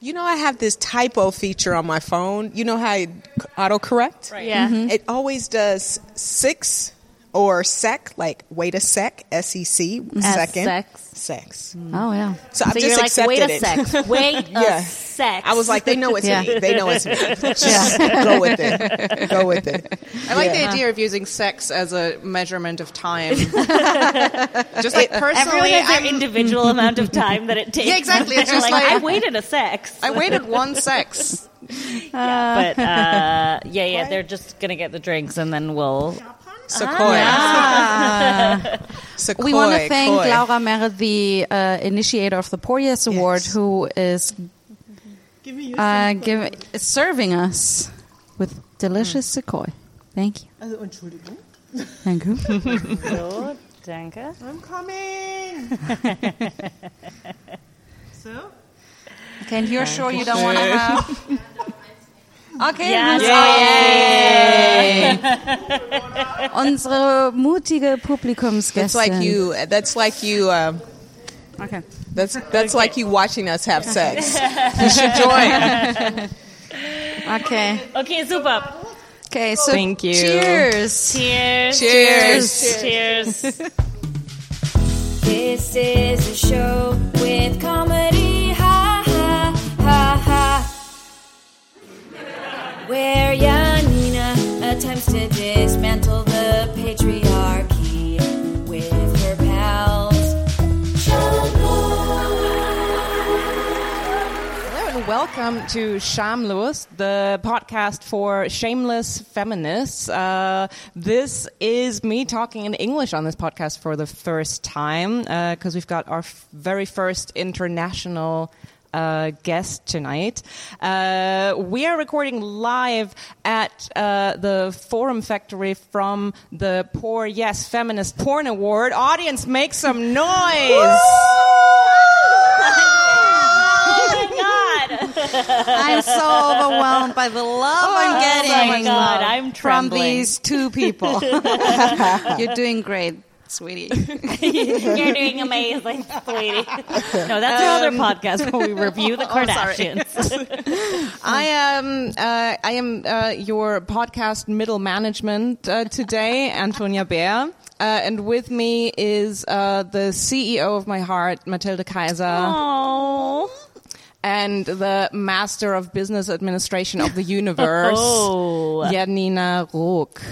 You know, I have this typo feature on my phone. You know how it autocorrect? Right. Yeah. Mm-hmm. It always does six or sec, like wait a sec, S E C, second. sex. Sex. Oh yeah. So, I've just you're like, accepted wait a it. sec. Wait Yeah. A sec. I was like, they know it's Yeah. me. They know it's me. Just go with it. Go with it. I like the idea of using sex as a measurement of time. Just like Everyone personally, has their I'm- individual amount of time that it takes. Yeah, exactly. It's just like, like- I waited a sex. I waited one sex. yeah, but uh, yeah, yeah, they're just gonna get the drinks and then we'll. Sequoia. Ah. Sequoia. We want to thank Koi. Laura Méritt, the uh, initiator of the PorYes Award, Yes. who is uh, give, serving us with delicious Sequoia. Thank you. Also, Entschuldigung. Thank you. So, danke. I'm coming. so? Okay, and you're sure you don't want to have. Okay, Ja, Yay. unsere mutige Publikumsgäste. That's like you. That's like you. Um, Okay. That's that's like you watching us have sex. You should join. Okay. Okay, super. Okay. So Thank you. Cheers. Cheers. Cheers. Cheers. This is a show with comedy, ha ha ha ha. Where Janina attempts to welcome to Schamlos, the podcast for shameless feminists. Uh, this is me talking in English on this podcast for the first time because we've got our very first international. Uh, guest tonight. Uh, we are recording live at uh, the Forum Factory from the PorYes Feminist Porn Award. Audience, make some noise! Oh. I'm so overwhelmed by the love I'm getting. Oh my God, I'm from these two people. You're doing great, sweetie. You're doing amazing, sweetie. No, that's our other podcast where we review the Kardashians. I am uh, I am uh, your podcast middle management uh, today, Antonia Bär. Uh, and with me is uh, the CEO of my heart, Matilda Kaiser, Oh. And the master of business administration of the universe, Oh. Janina Rook.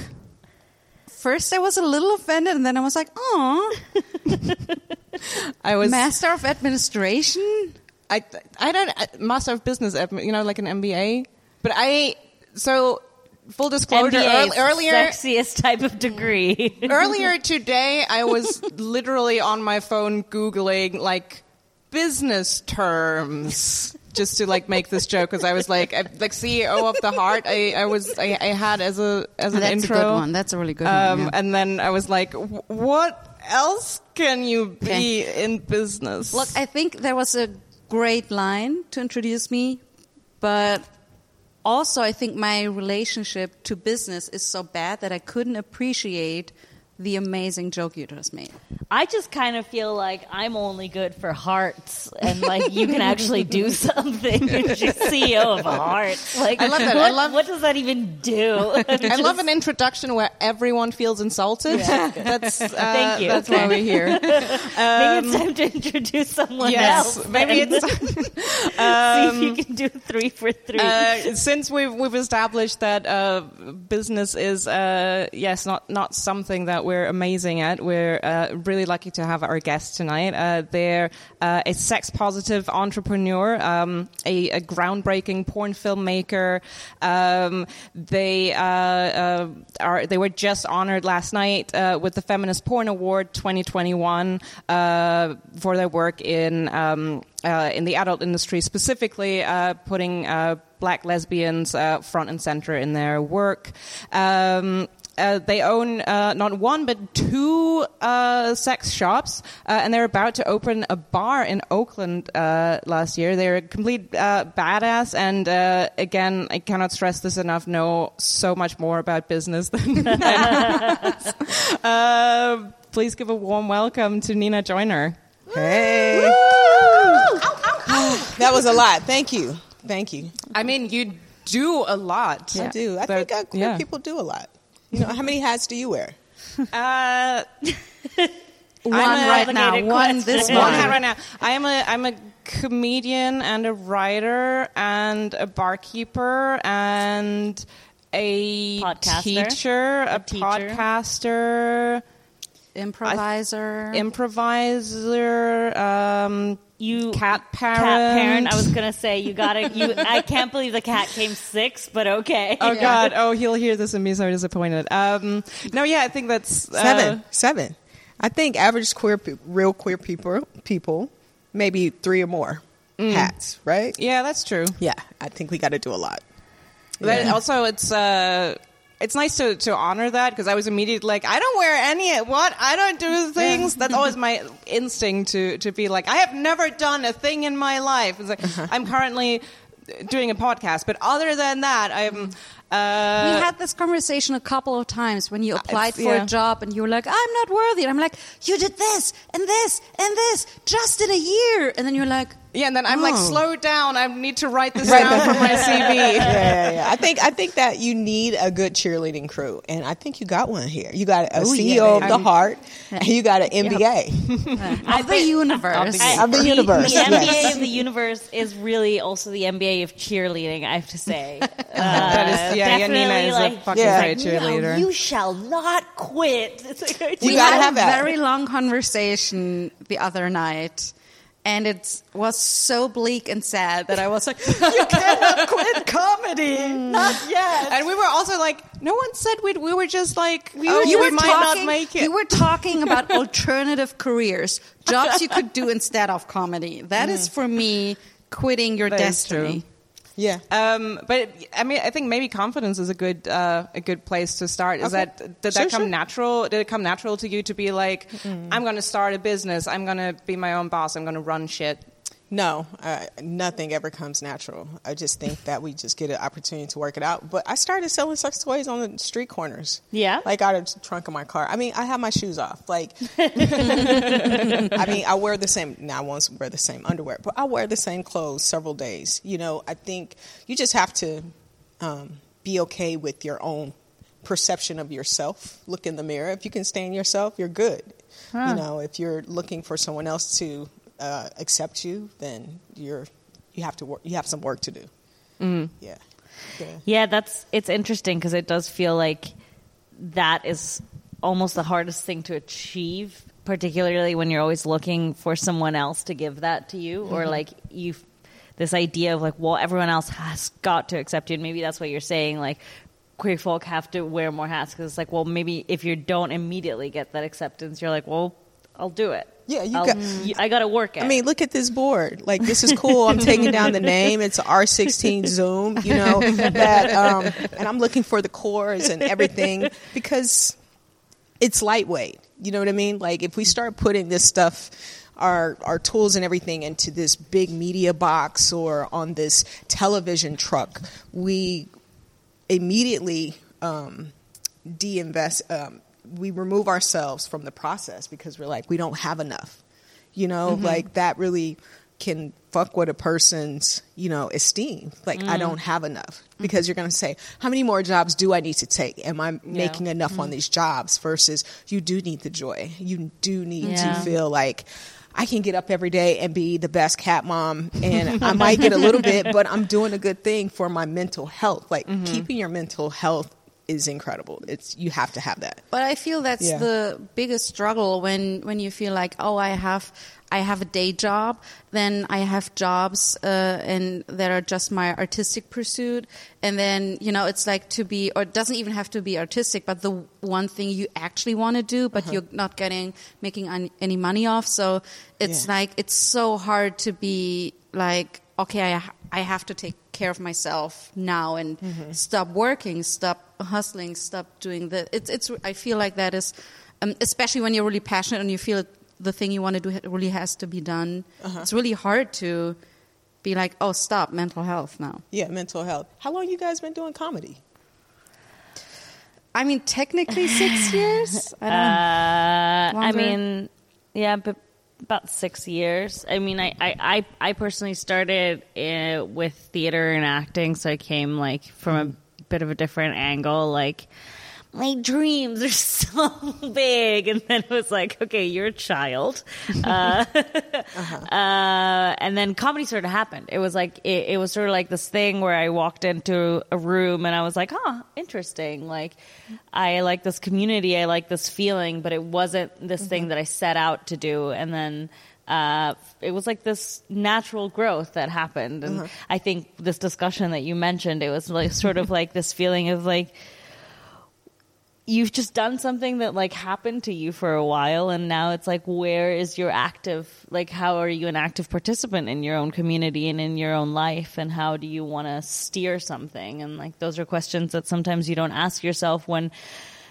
First, I was a little offended, and then I was like, "Oh, I was master of administration." I I don't master of business, admi- you know, like an MBA. But I so full disclosure MBA 's ear- earlier. sexiest type of degree. Earlier today, I was literally on my phone googling like business terms just to like make this joke because I was like, I, like CEO of the heart. I, I was I, I had as a as an That's intro. a good one. That's a really good Um, one. yeah. And then I was like, what else can you be in business? Look, I think there was a great line to introduce me, but also I think my relationship to business is so bad that I couldn't appreciate the amazing joke you just made. I just kind of feel like I'm only good for hearts, and like you can actually do something. You're CEO of a heart. Like I love that. I What, love- what does that even do? I love an introduction where everyone feels insulted. That's uh, Thank you. That's why we're here. maybe it's time to introduce someone yes, else. maybe it's see if you can do three for three. uh, since we've we've established that uh, business is uh, yes not not something that we're amazing at. We're uh, really lucky to have our guest tonight. Uh, they're uh, a sex positive entrepreneur, um, a, a groundbreaking porn filmmaker. Um, they uh, uh, are they were just honored last night uh, with the Feminist Porn Award 2021 uh, for their work in. Um, uh, in the adult industry, specifically uh, putting uh, black lesbians front and center in their work. Um, uh, they own uh, not one but two uh, sex shops, uh, and they're about to open a bar in Oakland uh, last year. They're a complete uh, badass, and uh, again, I cannot stress this enough. Know so much more about business than. than uh, please give a warm welcome to Nina Joiner. Hey. That was a lot. Thank you. Thank you. I mean, you do a lot. I do. I But, think uh, queer yeah. people do a lot. You know, how many hats do you wear? Uh, One I'm a- right now. complicated One this question. one hat right now. I'm a I'm a comedian and a writer and a barkeeper and a Podcaster. teacher, a, A teacher. podcaster, Improviser. improviser, um, You cat parent. cat parent. I was gonna say you gotta. You. I can't believe the cat came six, but okay. Oh God! Oh, he'll hear this and be so disappointed. Um, no, yeah, I think that's uh, Seven. Seven. I think average queer, pe- real queer people, people, maybe three or more hats, right? Yeah, that's true. Yeah, I think we got to do a lot. But also, it's uh, it's nice to, to honor that because I was immediately like, I don't wear any what I don't do things. That's always my instinct to to be like, I have never done a thing in my life. It's like I'm currently doing a podcast, but other than that, I'm. Uh, we had this conversation a couple of times when you applied for yeah. a job and you were like, I'm not worthy. And I'm like, you did this and this and this just in a year. And then you're like, yeah, and then I'm like, Oh. slow down. I need to write this down that- for my CV. yeah, yeah, yeah. I think I think that you need a good cheerleading crew, and I think you got one here. You got a Oh, CEO yeah, of baby. the heart, and you got an MBA. of the universe. I- Of the the, universe, The NBA yes. of the universe is really also the MBA of cheerleading. I have to say. Uh, That is, yeah, definitely, Janina is like, a fucking Yeah. great cheerleader. No, you shall not quit. It's like, You we gotta had have a very long conversation the other night. And it was so bleak and sad that I was like, you cannot quit comedy. Mm. Not yet. and we were also like, no one said we we were just like, we, Oh, we you were might talking, not make it. You were talking about alternative careers, jobs you could do instead of comedy. That is mm. for me quitting your That destiny. Yeah, Um, but I mean, I think maybe confidence is a good uh, a good place to start. Is Okay. that did Sure, that come sure. natural? Did it come natural to you to be like, I'm going to start a business. I'm going to be my own boss. I'm going to run shit. No, uh, nothing ever comes natural. I just think that we just get an opportunity to work it out. But I started selling sex toys on the street corners. Yeah? like out of the trunk of my car. I mean, I have my shoes off. Like, I mean, I wear the same. Now I won't wear the same underwear, but I wear the same clothes several days. You know, I think you just have to um, be okay with your own perception of yourself. Look in the mirror. If you can stand yourself, you're good. You know, if you're looking for someone else to uh, accept you, then you're you have to work. You have some work to do. Yeah. yeah. Yeah, that's it's interesting because it does feel like that is almost the hardest thing to achieve, particularly when you're always looking for someone else to give that to you, or like you this idea of like, well, everyone else has got to accept you, and maybe that's what you're saying, like. Queer folk have to wear more hats because it's like, well, maybe if you don't immediately get that acceptance, you're like, well, I'll do it. Yeah, you I'll- got- I got to work. I mean, look at this board. Like, this is cool. I'm taking down the name. It's R16 Zoom, you know, that, um, and I'm looking for the cores and everything because it's lightweight. You know what I mean? Like, if we start putting this stuff, our, our tools and everything into this big media box or on this television truck, we immediately um, de-invest. Um, we remove ourselves from the process because we're like we don't have enough. You know, mm-hmm. like that really can fuck with a person's you know esteem. Like I mm. don't have enough mm-hmm. because you're going to say, how many more jobs do I need to take? Am I making enough on mm. these jobs? Versus you do need the joy. You do need Yeah. to feel like. I can get up every day and be the best cat mom, and I might get a little bit, but I'm doing a good thing for my mental health. Like mm-hmm. keeping your mental health is incredible. It's you have to have that. But I feel that's Yeah. the biggest struggle when when you feel like, oh, I have I have a day job, then I have jobs uh, and that are just my artistic pursuit, and then you know it's like to be, or it doesn't even have to be artistic, but the one thing you actually want to do, but you're not getting making any money off. So it's Yeah. like it's so hard to be like, okay, I I have to take care of myself now and stop working, stop hustling, stop doing the. It's it's. I feel like that is, um, especially when you're really passionate and you feel the thing you want to do really has to be done. It's really hard to be like, oh, stop, mental health now. Yeah, mental health. How long you guys been doing comedy? I mean, technically six years. I don't know. Uh, I mean, yeah, but about six years. I mean, I I, I, I personally started uh, with theater and acting, so I came like from a bit of a different angle, like. My dreams are so big, and then it was like, okay, you're a child, uh, uh, and then comedy sort of happened. It was like it, it was sort of like this thing where I walked into a room and I was like, "Huh, interesting." Like, I like this community, I like this feeling, but it wasn't this thing that I set out to do. And then uh, it was like this natural growth that happened. And I think this discussion that you mentioned, it was like sort of like this feeling of like you've just done something that like happened to you for a while and now it's like where is your active like how are you an active participant in your own community and in your own life and how do you want to steer something? And like those are questions that sometimes you don't ask yourself when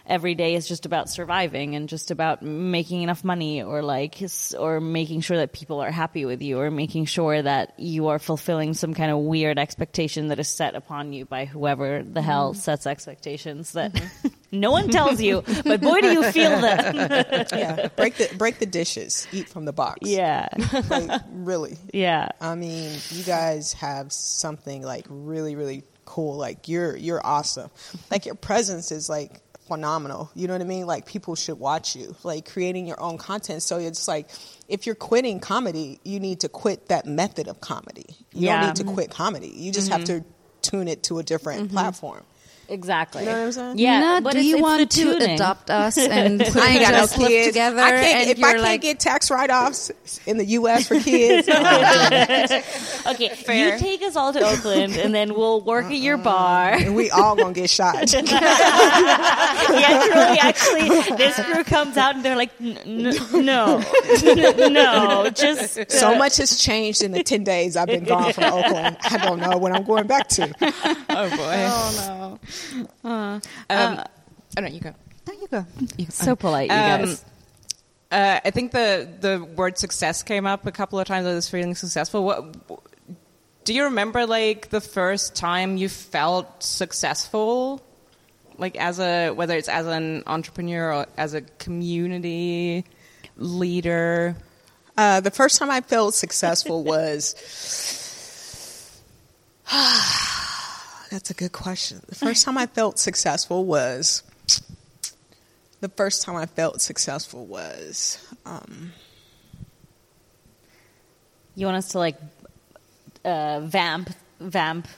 every day is just about surviving and just about making enough money or like or making sure that people are happy with you or making sure that you are fulfilling some kind of weird expectation that is set upon you by whoever the hell mm-hmm. sets expectations that mm-hmm. no one tells you but boy do you feel them yeah, break the break the dishes, eat from the box. yeah like really. yeah I mean, you guys have something like really, really cool. Like you're you're awesome. Like your presence is like phenomenal. You know what I mean? Like people should watch you. Like creating your own content. So it's like if you're quitting comedy, you need to quit that method of comedy. You Yeah. don't need to quit comedy. You just have mm-hmm. to tune it to a different mm-hmm. platform. Exactly You know what I'm saying? yeah Nina, but do it's- you it's want to adopt us and I ain't got no just kids. together? I can't, if I can't like, get tax write offs in the U.S. for kids, okay you take us all to oakland and then we'll work at your bar and we all gonna get shot. yeah, truly, actually, this crew comes out and they're like, "N- n- no, N- no, just uh, So much has changed in the 10 days I've been gone from Oakland. I don't know when I'm going back to. Oh boy. oh no. Um, oh no, you go. There you go. so polite, you Um, guys. Uh, I think the the word success came up a couple of times. I was feeling successful. What do you remember? Like the first time you felt successful, like as a whether it's as an entrepreneur or as a community leader. Uh, the first time I felt successful was. That's a good question. The first time I felt successful was. The first time I felt successful was. Um, You want us to like uh, vamp, vamp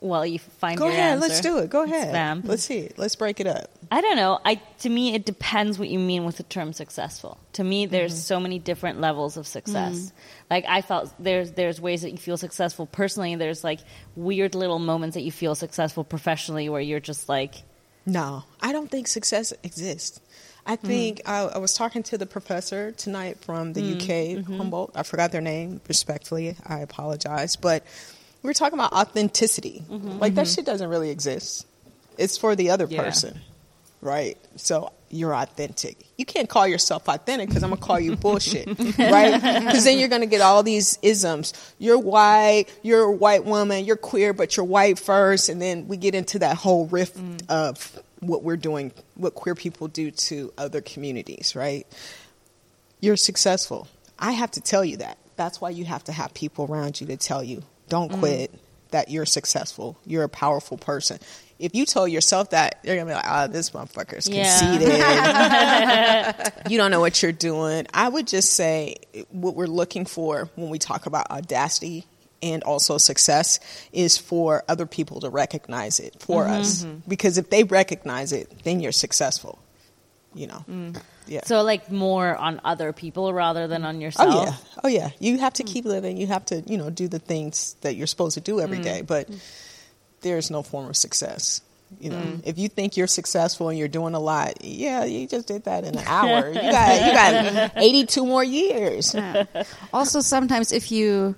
while you find go your ahead, answer? let's do it. Go ahead. vamp. Let's see. Let's break it up. I don't know. I to me it depends what you mean with the term successful. To me, there's mm-hmm. so many different levels of success. Mm-hmm. Like I felt there's there's ways that you feel successful personally. There's like weird little moments that you feel successful professionally where you're just like, No, I don't think success exists. I mm. think I, I was talking to the professor tonight from the mm, UK, mm-hmm. Humboldt. I forgot their name. Respectfully, I apologize, but were talking about authenticity. Like that mm-hmm. shit doesn't really exist. It's for the other Yeah. person, right? So you're authentic. You can't call yourself authentic because I'm gonna call you bullshit, right? Because then you're gonna get all these isms. You're white. You're a white woman. You're queer, but you're white first, and then we get into that whole rift mm. of what we're doing, what queer people do to other communities, right? You're successful. I have to tell you that. That's why you have to have people around you to tell you, don't mm-hmm. quit, that you're successful. You're a powerful person. If you tell yourself that, you're to be like, ah, this motherfucker's Yeah. conceited. you don't know what you're doing. I would just say what we're looking for when we talk about audacity and also success is for other people to recognize it for mm-hmm. us. Mm-hmm. Because if they recognize it, then you're successful. You know? Mm. Yeah. so like more on other people rather than on oh, yourself. Oh yourself. yeah, oh yeah. You have to hmm. keep living. You have to, you know, do the things that you're supposed to do every hmm. day. But there's no form of success. You know, hmm. if you think you're successful and you're doing a lot, yeah, you just did that in an hour. you got you got 82 more years. also sometimes if you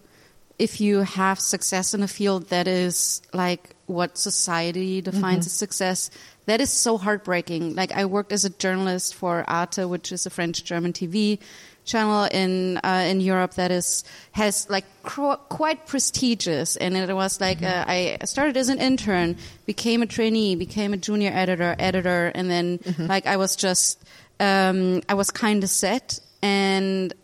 if you have success in a field that is like what society defines mm-hmm. as success that is so heartbreaking. Like i worked as a journalist for arte which is a french german tv channel in uh, in europe that is has like cr- quite prestigious. And it was like uh, i started as an intern became a trainee became a junior editor editor and then like i was just um, i was kind of set. And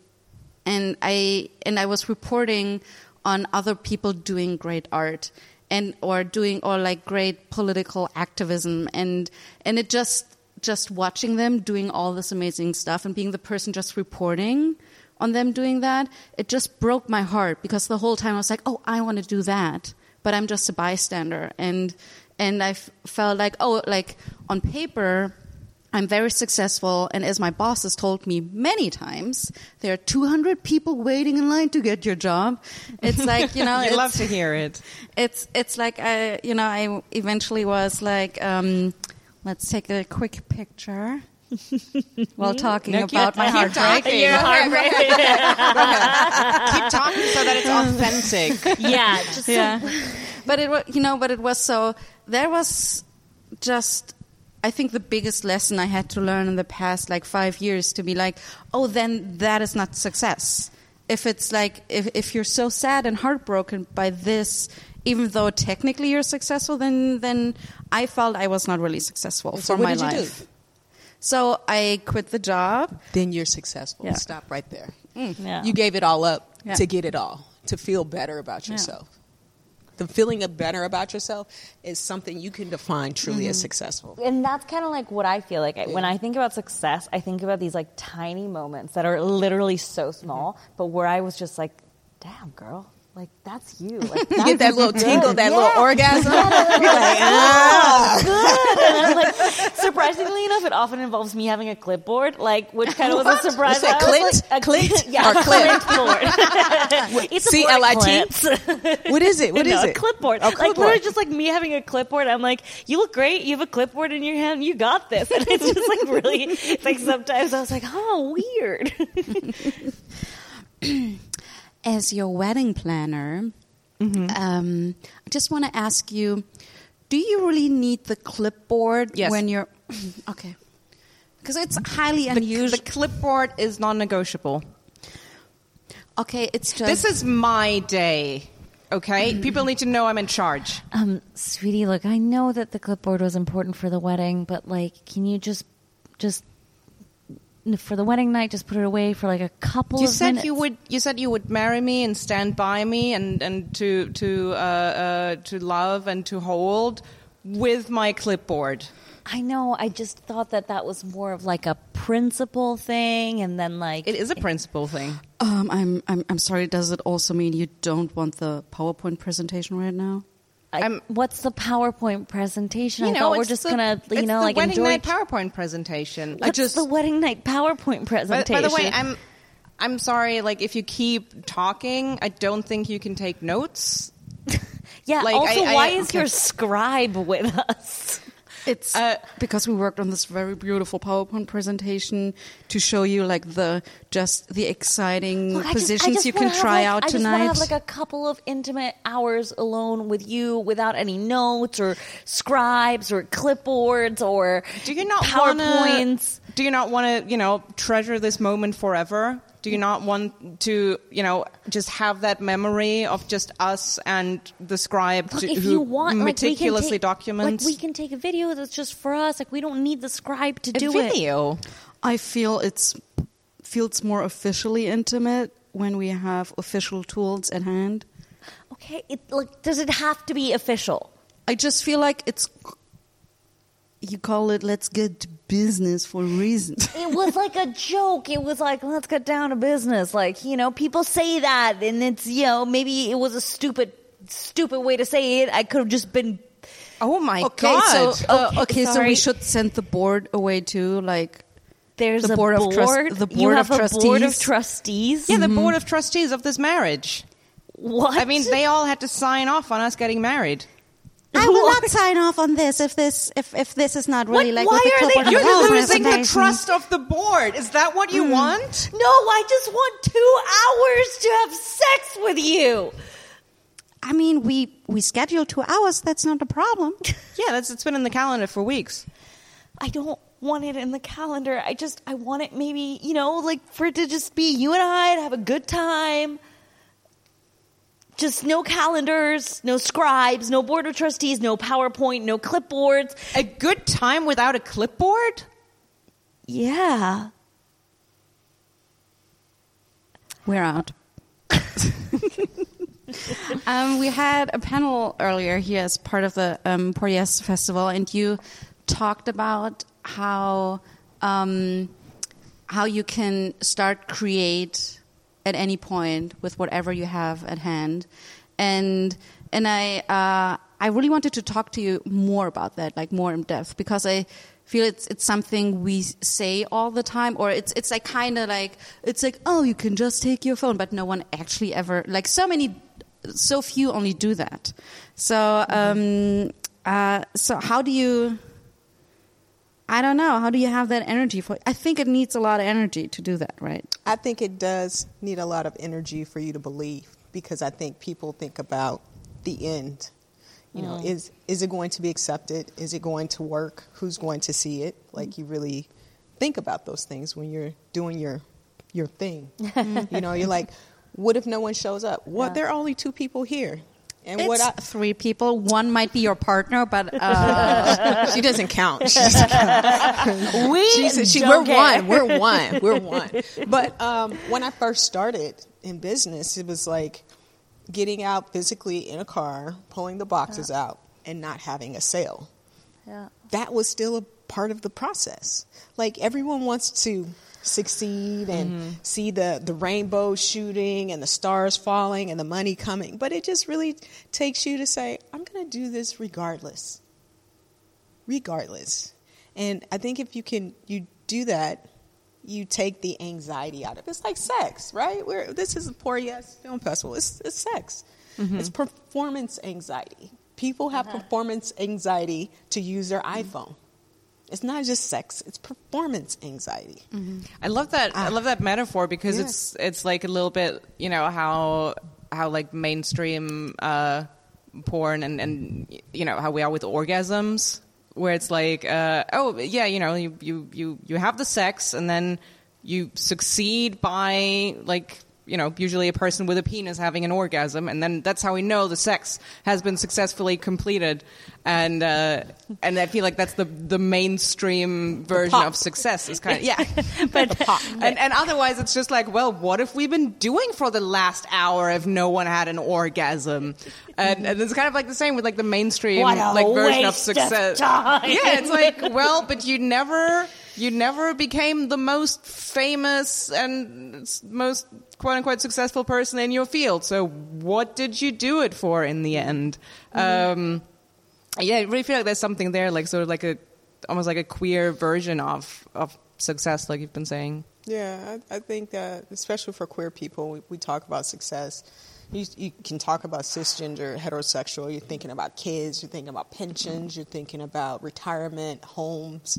and I and I was reporting on other people doing great art and or doing or like great political activism. And and it just just watching them doing all this amazing stuff and being the person just reporting on them doing that it just broke my heart because the whole time I was like oh I want to do that but I'm just a bystander. And and I felt like oh like on paper I'm very successful, and as my boss has told me many times, there are 200 people waiting in line to get your job. It's like you know, I love to hear it. it's it's like I you know I eventually was like, um, let's take a quick picture while talking No, about my heartbreak. talking. Your heartbreak. Keep talking so that it's authentic. yeah, just so- yeah but it was you know but it was so there was just i think the biggest lesson i had to learn in the past like five years to be like oh then that is not success if it's like if, if you're so sad and heartbroken by this even though technically you're successful then then i felt i was not really successful So for what my did you do? life so i quit the job Then you're successful. Yeah. Stop right there. Mm. Yeah. You gave it all up Yeah. to get it all, to feel better about Yeah. yourself. The feeling of better about yourself is something you can define truly Mm-hmm. as successful. and that's kind of like what I feel like. When I think about success, I think about these like tiny moments that are literally so small, but where I was just like, damn, girl, like that's you. Like, You get that little good. tingle, that Yeah. little orgasm. You're like, ah. good. And like, surprisingly enough, it often involves me having a clipboard, like which kind of was a surprise. What's that, I was Clint? like, a Clint? yeah, Or a Clint? clipboard. it's a board of C-L-I-T? What is it? What is no, it? A clipboard. Oh, Like literally just like me having a clipboard. I'm like, you look great. You have a clipboard in your hand. You got this. And it's just like really, it's like sometimes I was like, oh, weird. as your wedding planner, um, I just want to ask you: Do you really need the clipboard Yes. when you're okay? Because it's highly The, unusual. the clipboard is non-negotiable. okay, it's just This is my day. Okay, people need to know I'm in charge. um, sweetie, look, I know that the clipboard was important for the wedding, but like, can you just, just for the wedding night, just put it away for like a couple You of said minutes? you would. You said you would marry me and stand by me and and to to uh, uh, to love and to hold with my clipboard. I know. I just thought that that was more of like a principle thing, and then like It is a principle thing. Um, I'm, I'm I'm sorry. Does it also mean you don't want the PowerPoint presentation right now? I- I'm- what's the PowerPoint presentation? You I know, thought we're just the- gonna, you it's know, the like wedding enjoy. night PowerPoint presentation. What's the wedding night PowerPoint presentation? by the way, I'm I'm sorry. Like, if you keep talking, I don't think you can take notes. yeah. like, also, I- I- why is okay. your scribe with us? It's Uh, because we worked on this very beautiful PowerPoint presentation to show you like the just the exciting Look, I just- positions just you wanna can have, try like- out I just tonight. want to have like a couple of intimate hours alone with you, without any notes or scribes or clipboards or Do you not want PowerPoints. to? Do you not want to? You know, treasure this moment forever. Do you not want to? You know, just have that memory of just us and the scribe Look, if who you want, like, we can meticulously take, documents. Like we can take a video that's just for us. Like we don't need the scribe to a do it. video. I feel it's feels more officially intimate when we have official tools at hand. Okay, it, like does it have to be official? I just feel like it's you call it let's get to business for a reason. It was like a joke. It was like let's get down to business. Like you know, people say that, and it's you know maybe it was a stupid, stupid way to say it. I could have just been. Oh my okay, god! so uh, Okay, okay, so we should send the board away too like There's The a board of trust- the you board have of a board of trustees. trustees. yeah, the board of trustees of this marriage. What? I mean, they all had to sign off on us getting married. I will not sign off on this if this if, if this is not really What- like why what the are they- You're and PowerPoint losing the trust of the board. Is that what you hmm. want? No, I just want two hours to have sex with you. I mean, we we schedule two hours. That's not a problem. Yeah, that's it's been in the calendar for weeks. I don't want it in the calendar. I just I want it maybe, you know, like for it to just be you and I to have a good time. Just no calendars, no scribes, no board of trustees, no PowerPoint, no clipboards. A good time without a clipboard? Yeah. We're out. um, we had a panel earlier here as part of the um, PorYes Festival, and you talked about how um, how you can start create at any point with whatever you have at hand, and and I uh, I really wanted to talk to you more about that, like more in depth, because I feel it's it's something we say all the time, or it's it's like kind of like it's like oh you can just take your phone, but no one actually ever like so many, so few only do that. So um, uh, so how do you? I don't know. How do you have that energy for? I think it needs a lot of energy to do that, right? I think it does need a lot of energy for you to believe because I think people think about the end. You know, mm. is is it going to be accepted? Is it going to work? Who's going to see it? Like you really think about those things when you're doing your your thing. you know, you're like, what if no one shows up? What? There are only two people here, and It's what? I, three people. One might be your partner, but uh, she doesn't count. She doesn't count. we She's, she, we're care. one. We're one. We're one. But um, when I first started in business, it was like getting out physically in a car, pulling the boxes out, and not having a sale. Yeah. That was still a part of the process. Like everyone wants to succeed and mm-hmm. see the, the rainbow shooting and the stars falling and the money coming, but it just really takes you to say, I'm going to do this regardless regardless. And I think if you can you do that, you take the anxiety out of it. It's like sex, right? Where this is a PorYes film festival. It's, it's sex. Mm-hmm. It's performance anxiety. People have uh-huh. performance anxiety to use their iPhone. It's not just sex; it's performance anxiety. I love that. I love that metaphor because it's it's like a little bit, you know, how how like mainstream uh, porn and and you know how we are with orgasms, where it's like, uh, oh yeah, you know, you you you you have the sex and then you succeed by like. You know, usually a person with a penis having an orgasm, and then that's how we know the sex has been successfully completed. And uh, and I feel like that's the the mainstream version pop. of success. Is kind of yeah, but and, and otherwise it's just like, well, what have we been doing for the last hour if no one had an orgasm? And, and it's kind of like the same with like the mainstream like version of of success. time. Yeah, it's like, well, but you never you never became the most famous and most quote unquote successful person in your field. So what did you do it for in the end? Um, yeah, I really feel like there's something there, like sort of like a almost like a queer version of of success, like you've been saying. Yeah, I, I think that especially for queer people, we, we talk about success. You, you can talk about cisgender, heterosexual. You're thinking about kids. You're thinking about pensions. You're thinking about retirement, homes.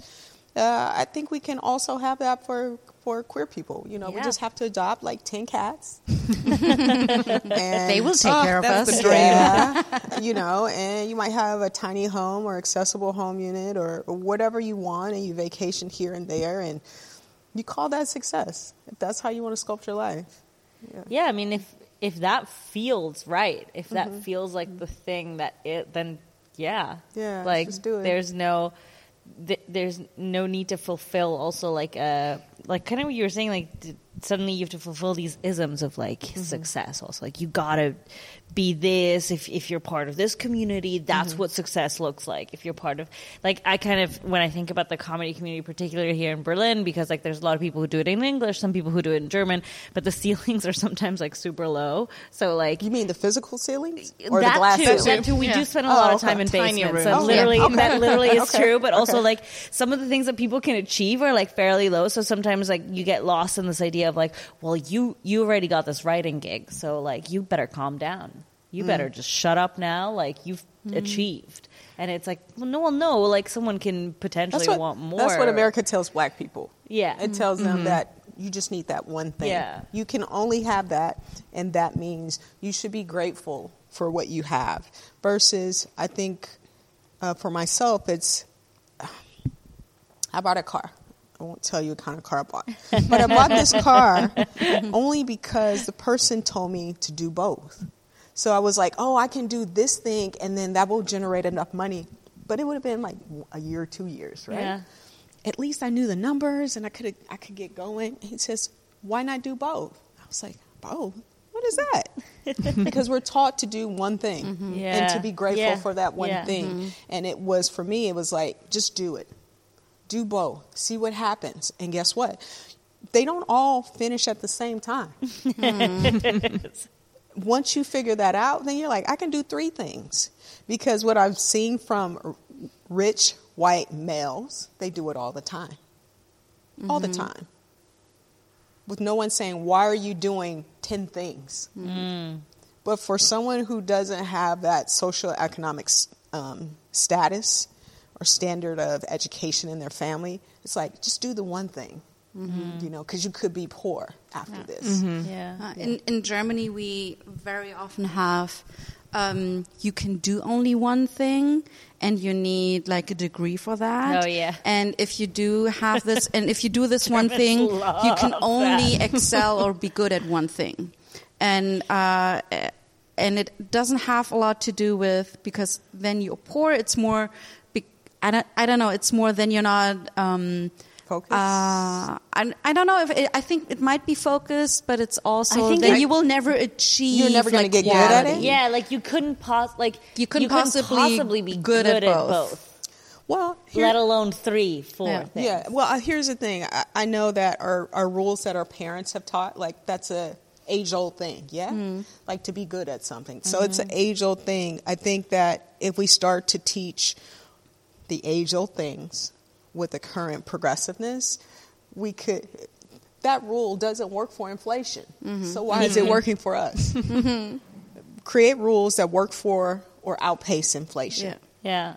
Uh, I think we can also have that for for queer people. You know, we just have to adopt like ten cats. and they will take Oh, care of that's us. the dream. yeah, you know, and you might have a tiny home or accessible home unit or, or whatever you want, and you vacation here and there, and you call that success if that's how you want to sculpt your life. Yeah, I mean, if if that feels right, if that Mm-hmm. feels like the thing that it, then yeah, Yeah, like just do it. there's no. Th- there's no need to fulfill also like uh like kind of what you were saying like d- suddenly you have to fulfill these isms of like Mm-hmm. success also like you gotta be this if if you're part of this community that's Mm-hmm. what success looks like if you're part of like I kind of when I think about the comedy community particularly here in Berlin because like there's a lot of people who do it in English some people who do it in German but the ceilings are sometimes like super low so like You mean the physical ceilings or that the glass too. ceilings? That too. We Yeah. do spend a Oh, lot of okay. time in Tiny basements. rooms. So Oh, literally, yeah. Okay. that literally is Okay. true. But also, like some of the things that people can achieve are like fairly low. So sometimes, like you get lost in this idea of like, well, you you already got this writing gig, so like you better calm down. You better Mm. just shut up now. Like you've achieved. And it's like, well, no, well, no. Like someone can potentially what, want more. that's what America tells black people. Yeah. It tells them that you just need that one thing. Yeah. You can only have that, and that means you should be grateful for what you have. Versus, I think uh, for myself, it's I bought a car. I won't tell you what kind of car I bought. But I bought this car only because the person told me to do both. So I was like, oh, I can do this thing, and then that will generate enough money. But it would have been like a year, two years, right? Yeah. At least I knew the numbers, and I could I could get going. He says, why not do both? I was like, oh, what is that? because we're taught to do one thing mm-hmm. and Yeah. to be grateful Yeah. for that one Yeah. thing. Mm-hmm. And it was for me, it was like just do it, do both, see what happens. And guess what? They don't all finish at the same time. Once you figure that out, then you're like, I can do three things. Because what I've seen from rich white males, they do it all the time. All the time. With no one saying, Why are you doing 10 things? But for someone who doesn't have that social economic um, status or standard of education in their family, it's like, just do the one thing. You know, because you could be poor after this. Yeah. Uh, in, in Germany, we very often have um, you can do only one thing, and you need like a degree for that. Oh, yeah. And if you do have this, and if you do this one thing, you can only excel or be good at one thing, and. Uh, and it doesn't have a lot to do with because then you're poor. It's more, be, I don't, I don't know. It's more than you're not. Um, Focus. uh, I, I don't know if it, I think it might be focused, but it's also I think that it- you will never achieve. You're never gonna like, get good at it? Yeah, like you couldn't pos- like You couldn't possibly possibly be good good, at at, both. both. well, here- let alone three, four Yeah. things. Yeah. Well, uh, here's the thing. I, I know that our, our rules that our parents have taught, like that's a age old thing. Yeah. Like to be good at something. So it's an age old thing. I think that if we start to teach the age old things with the current progressiveness, we could. That rule doesn't work for inflation. Mm-hmm. So why is it mm-hmm. working for us? Mm-hmm. Create rules that work for or outpace inflation. Yeah. Yeah.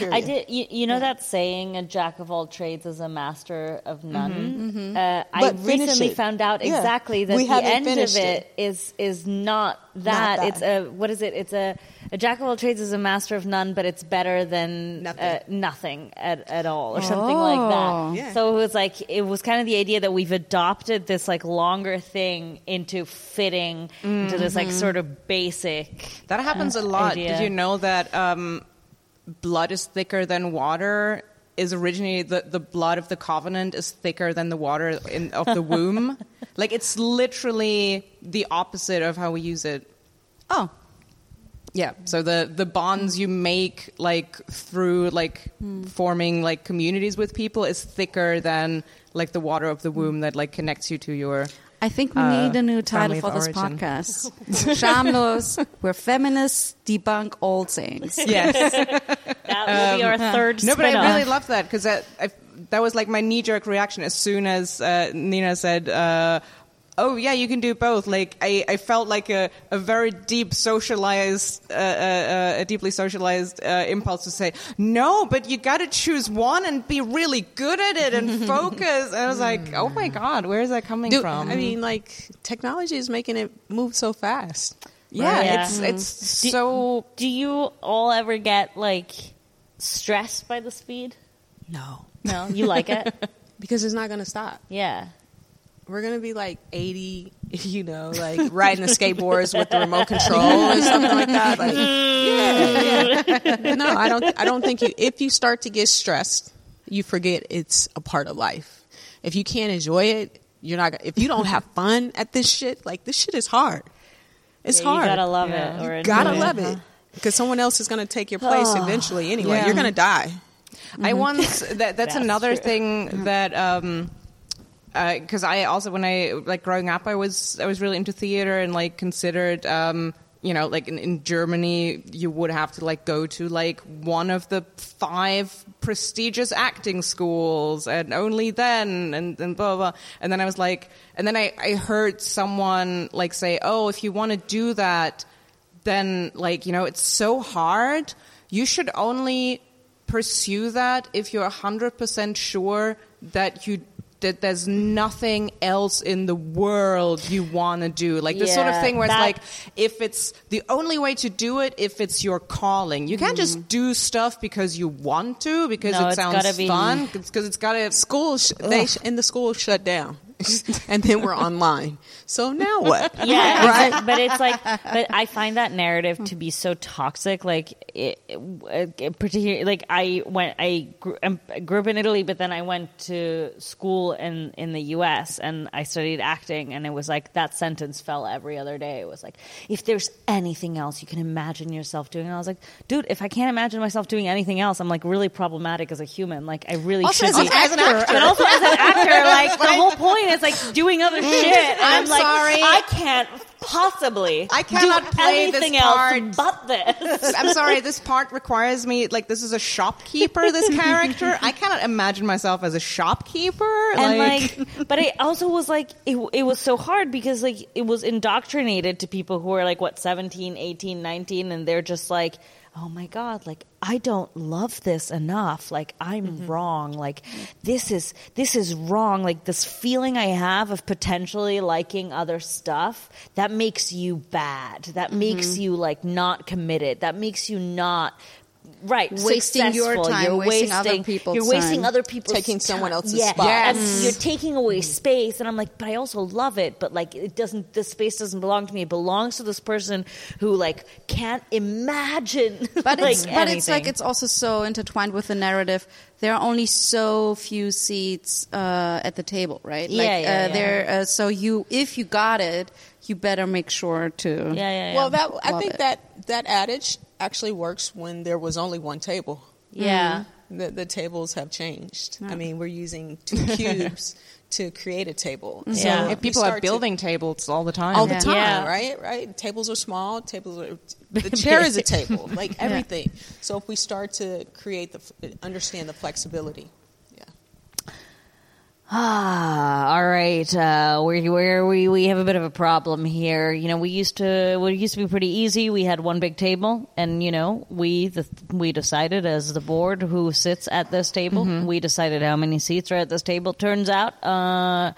I did. You, you know that saying, "A jack of all trades is a master of none." Uh, I recently it. found out Yeah. exactly that We the end of finished it is is not that. that. It's a what is it? It's a a jack of all trades is a master of none, but it's better than Nothing. uh, nothing at, at all, or something like that. Oh. Yeah. So it was like it was kind of the idea that we've adopted this like longer thing into fitting into this like sort of basic. That happens a lot. idea. Did you know that um, blood is thicker than water? Is originally the, the blood of the covenant is thicker than the water in, of the womb. like it's literally the opposite of how we use it. Oh, Yeah. So the the bonds you make like through like hmm. forming like communities with people is thicker than like the water of the womb that like connects you to your I think we Uh, need a new title for this origin. podcast. Schamlos, where feminists debunk old things. yes. That will be our third. No, but I really love that because that that was like my knee jerk reaction as soon as uh, Nina said, uh, "Oh yeah, you can do both." Like I, I felt like a, a very deep socialized, uh, uh, a deeply socialized uh, impulse to say, "No, but you got to choose one and be really good at it and focus." and I was like, "Oh my god, where is that coming Dude, from?" I mean, like technology is making it move so fast. yeah, Yeah. it's it's Do- so Do you all ever get like stressed by the speed? No, No, you like it. because it's not going to stop. Yeah. We're going to be like 80, you know, like riding the skateboards with the remote control and something like that. Like, yeah, yeah. No, I don't. I don't think you. If you start to get stressed, you forget it's a part of life. If you can't enjoy it, you're not. gonna- If you don't have fun at this shit, like this shit is hard. It's Yeah, hard. You gotta love Yeah. it. Or Gotta enjoy love it because someone else is going to take your place eventually. Anyway, Yeah. you're going to die. I once that, that's, That's another true. thing that um because I also when I like growing up I was I was really into theater and like considered um you know like in, in Germany you would have to like go to like one of the five prestigious acting schools and only then and, and blah, blah blah. And then I was like and then I, I heard someone like say oh if you want to do that then like you know it's so hard. You should only pursue that if you're 100% sure that you that there's nothing else in the world you want to do. Like this sort of thing where it's like if it's the only way to do it if it's your calling. You can't just mm-hmm. do stuff because you want to because No, it it's sounds be- fun because it's got to School, sh- they sh- and the school shut down. and then we're online. So now what? Yeah, right. but it's like, but I find that narrative to be so toxic. Like, it, it, particularly, like I went, I grew, um, I grew up in Italy, but then I went to school in in the U.S. and I studied acting, and it was like that sentence fell every other day. It was like, if there's anything else you can imagine yourself doing, and I was like, dude, if I can't imagine myself doing anything else, I'm like really problematic as a human. Like, I really Also should as be. an actor. But also as an actor, like the whole point is like doing other mm. shit. And I'm, I'm like, sorry. I can't possibly. I cannot play this anything part. else but this. I'm sorry, this part requires me like this is a shopkeeper. This character, I cannot imagine myself as a shopkeeper. and like, but it also was like it, it was so hard because like it was indoctrinated to people who are like what 17 18 19 and they're just like oh my god like i don't love this enough. Like i'm Mm-hmm. wrong. Like this is this is wrong. Like this feeling i have of potentially liking other stuff that makes you bad. That Mm-hmm. makes you like not committed. That makes you not right Wasting your successful. time, you're wasting other wasting, people's you're wasting time. other people's Taking someone else's yeah. spot. And Yes. you're taking away space and i'm like but i also love it but like it doesn't this space doesn't belong to me it belongs to this person who like can't imagine But like, it's but it's like it's also so intertwined with the narrative. There are only so few seats uh, at the table, right? Yeah, like, yeah, uh, yeah. There, uh, so you if you got it, you better make sure to. yeah yeah, yeah. Well, that I think it. that that adage actually works when there was only one table. yeah mm-hmm. The, the tables have changed. I mean, we're using two cubes to create a table. So Yeah. if if people are start to- building tables all the time. all the Yeah. time, Yeah. right? Right. Tables are small. Tables are. The chair is a table. Like everything. So if we start to create the, understand the flexibility. Ah, all right. Uh, we where we we have a bit of a problem here. You know, we used to well, used to be pretty easy. We had one big table, and you know, we the, we decided as the board who sits at this table. Mm-hmm. We decided how many seats are at this table. Turns out, uh,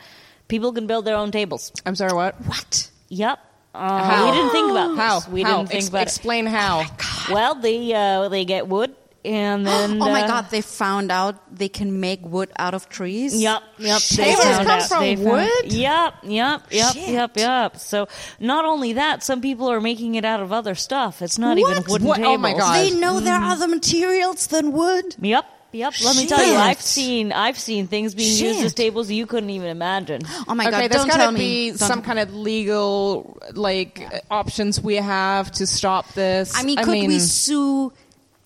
people can build their own tables. I'm sorry, what? What? Yep. Uh, How? We didn't think about this. How? We How? didn't think Ex- about explain how. it. Well, they uh, they get wood, and then oh my uh, God! They found out they can make wood out of trees. Yep, yep. Shit. they Tables come out. from They found- wood? Yep, yep, yep, Shit. yep, yep. So not only that, some people are making it out of other stuff. It's not even What? wooden What? tables. Oh my God. They know there are other materials than wood. Yep, yep. Let me tell you, I've seen I've seen things being used as tables you couldn't even imagine. Oh my okay, God! there's Don't got to be Don't- some kind of legal like uh, options we have to stop this. I mean, could we mean- sue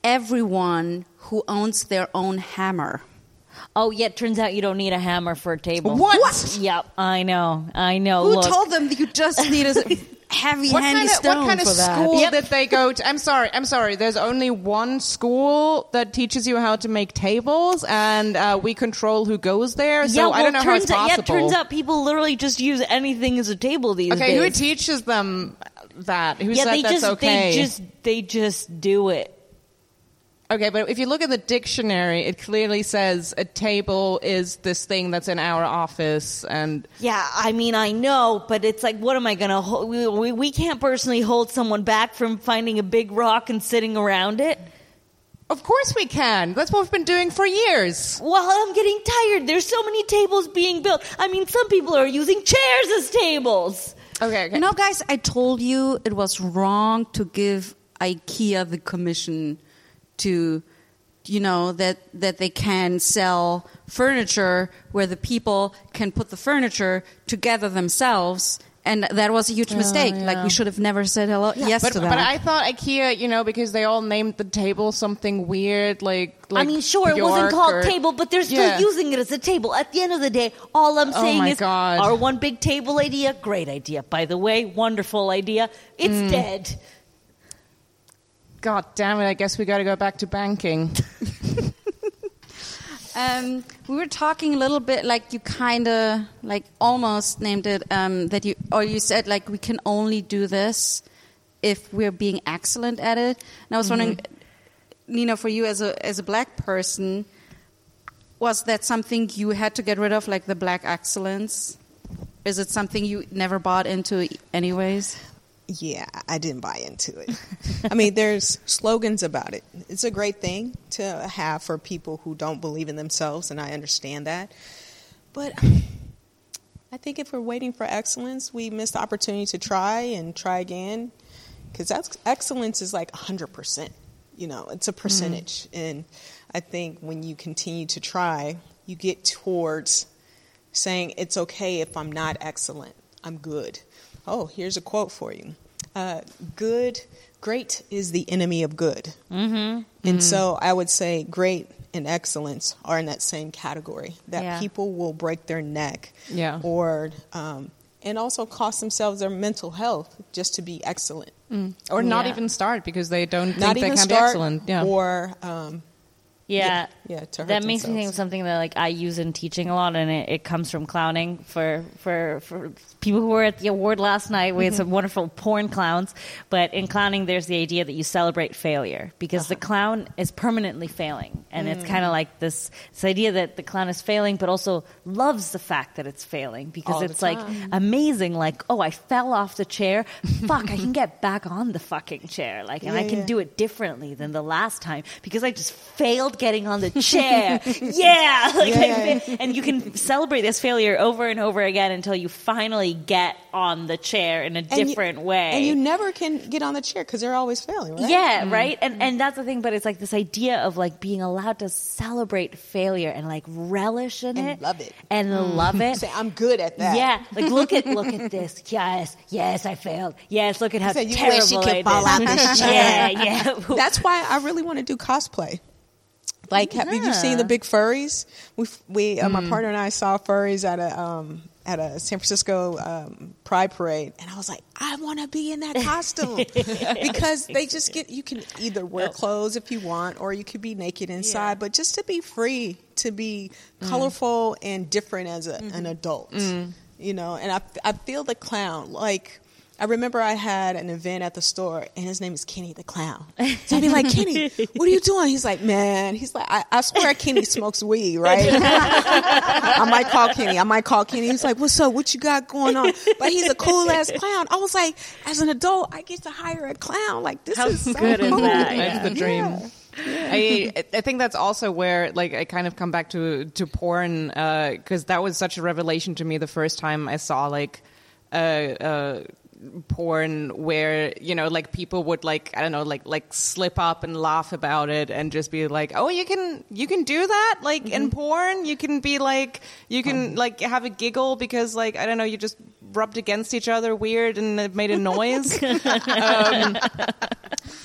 everyone who owns their own hammer? Oh, yeah. It turns out you don't need a hammer for a table. What? What? Yep, I know. I know. Who Look, told them that you just need a heavy, What handy kind, of, stone what kind of for that? school Yep. did they go to? I'm sorry, I'm sorry. There's only one school that teaches you how to make tables, and uh, we control who goes there. So yeah, I don't well, know how it's turns out, possible. Yeah, turns out people literally just use anything as a table these okay, days. Okay, who teaches them that? Who yeah, said they that's just okay? they just they just do it. Okay, but if you look at the dictionary, it clearly says a table is this thing that's in our office, and Yeah, I mean, I know, but it's like, what am I gonna? Hold? We, we we can't personally hold someone back from finding a big rock and sitting around it. of course we can. That's what we've been doing for years. Well, I'm getting tired. There's so many tables being built. I mean, some people are using chairs as tables. Okay, okay. You know, guys, I told you it was wrong to give IKEA the commission to, you know, that that they can sell furniture where the people can put the furniture together themselves. And that was a huge mistake. Like yeah. we should have never said hello yes but, to that. but I thought IKEA, you know, because they all named the table something weird, like, like I mean, sure, it wasn't called or- table, but they're still Yeah. using it as a table. At the end of the day, all I'm Oh saying my is God. our one big table idea, great idea. By the way, wonderful idea. It's Mm. dead. God damn it! I guess we got to go back to banking. Um, we were talking a little bit, like you kind of, like almost named it um, that you, or you said like we can only do this if we're being excellent at it. And I was wondering, Nina, for you as a as a black person, was that something you had to get rid of, like the black excellence? Is it something you never bought into, anyways? Yeah, I didn't buy into it. I mean, there's slogans about it. It's a great thing to have for people who don't believe in themselves, and I understand that. But I think if we're waiting for excellence, we miss the opportunity to try and try again. Because excellence is like 100%. You know, it's a percentage. Mm-hmm. And I think when you continue to try, you get towards saying, it's okay if I'm not excellent. I'm good. Oh, here's a quote for you uh, Good, great is the enemy of good. Mm-hmm. And so I would say great and excellence are in that same category that Yeah. people will break their neck Yeah. or um, and also cost themselves their mental health just to be excellent Or not Yeah. even start because they don't not think even they can start be excellent. Yeah. or um, Yeah. yeah, to hurt that makes me think of something that like I use in teaching a lot, and it, it comes from clowning. For for for people who were at the award last night, we had some mm-hmm. wonderful porn clowns. But in clowning, there's the idea that you celebrate failure because the uh-huh. clown is permanently failing, and it's mm. kind of like this this idea that the clown is failing, but also loves the fact that it's failing because All it's like amazing. Like, oh, I fell off the chair. Fuck, I can get back on the fucking chair. Like, and I can yeah. do it differently than the last time because I just failed getting on the chair. yeah, like Yeah, and you can celebrate this failure over and over again until you finally get on the chair in a And you- different way. and you never can get on the chair because they're always failing right Yeah, mm. right. And and that's the thing. But it's like this idea of like being allowed to celebrate failure and like relish in And it, love it. and mm. love it. say i'm good at that Yeah, like look at look at this. Yes, yes, I failed. Yes, look at how said, "You terrible wish you could I fall did." out this yeah, yeah. That's why I really want to do cosplay. Like, have you seen the big furries? We, we, uh, my partner and I saw furries at a um, at a San Francisco um, Pride parade, and I was like, I want to be in that costume. Because they just get you can either wear clothes if you want, or you could be naked inside, but just to be free, to be colorful and different as a, an adult, you know. And I, I feel the clown. Like. I remember I had an event at the store, and his name is Kenny the Clown. So I'd be like, Kenny, what are you doing? He's like, man, he's like, I, I swear Kenny smokes weed, right? I might call Kenny. I might call Kenny. He's like, what's up? What you got going on? But he's a cool ass clown. I was like, as an adult, I get to hire a clown. Like this How is so good is cool. that? That's the dream. Yeah. I I think that's also where like I kind of come back to to porn because that was such a revelation to me the first time I saw like uh, uh, porn where you know like people would like I don't know like like slip up and laugh about it and just be like oh you can you can do that like Mm-hmm. in porn you can be like you can like have a giggle because like I don't know you just rubbed against each other weird and it made a noise um,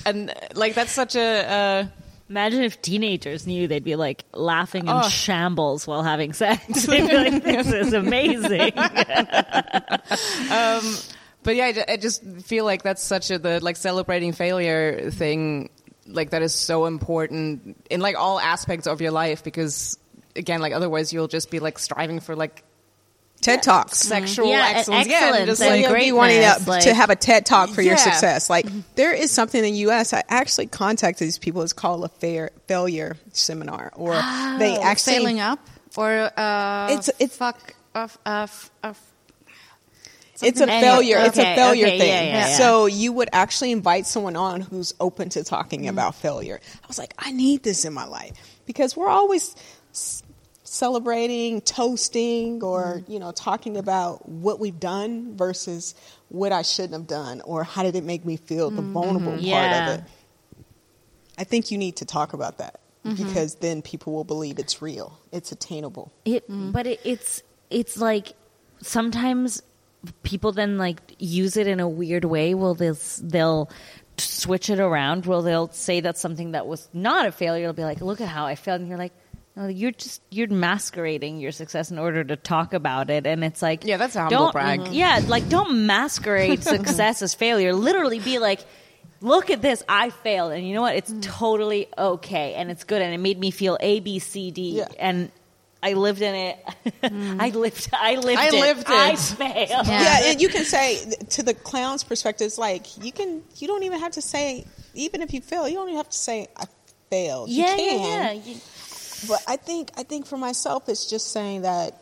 and like that's such a. Uh, Imagine if teenagers knew they'd be like laughing in Oh. shambles while having sex. They'd be like, "This is amazing." But yeah, I I just feel like that's such a the like celebrating failure thing, like that is so important in like all aspects of your life because again, like otherwise you'll just be like striving for like TED Talks. sexual Yeah, and excellence. yeah, excellence just and like you'll be wanting to, like- to have a TED talk for your success. Like there is something in the U.S. I actually contacted these people. It's called a fair, failure seminar, or they oh, actually Failing up or uh, It's- it's- fuck uh, of of uh, uh, of. It's a failure. it's a failure okay, thing. yeah, yeah, yeah. So you would actually invite someone on who's open to talking Mm-hmm. about failure. I was like, I need this in my life because we're always s- celebrating, toasting, or Mm-hmm. you know, talking about what we've done versus what I shouldn't have done, or how did it make me feel, the vulnerable part Mm-hmm. Of it. I think you need to talk about that Mm-hmm. because then people will believe it's real, it's attainable. It, but it, it's it's like sometimes people then like use it in a weird way. Well, they'll they'll switch it around. Well, they'll say that something that was not a failure. They'll be like, "Look at how I failed," and you're like. No, you're just you're masquerading your success in order to talk about it, and it's like Yeah, that's a humble don't, brag. Yeah, like don't masquerade success as failure. Literally, be like, look at this, I failed, and you know what? It's mm. totally okay, and it's good, and it made me feel A, B, C, D, Yeah. and I lived in it. I lived. I lived. I it. lived I it. failed. yeah, and you can say to the clown's perspective, it's like you can you don't even have to say even if you fail, you don't even have to say I failed. Yeah, you can, yeah, yeah. But I think I think for myself, it's just saying that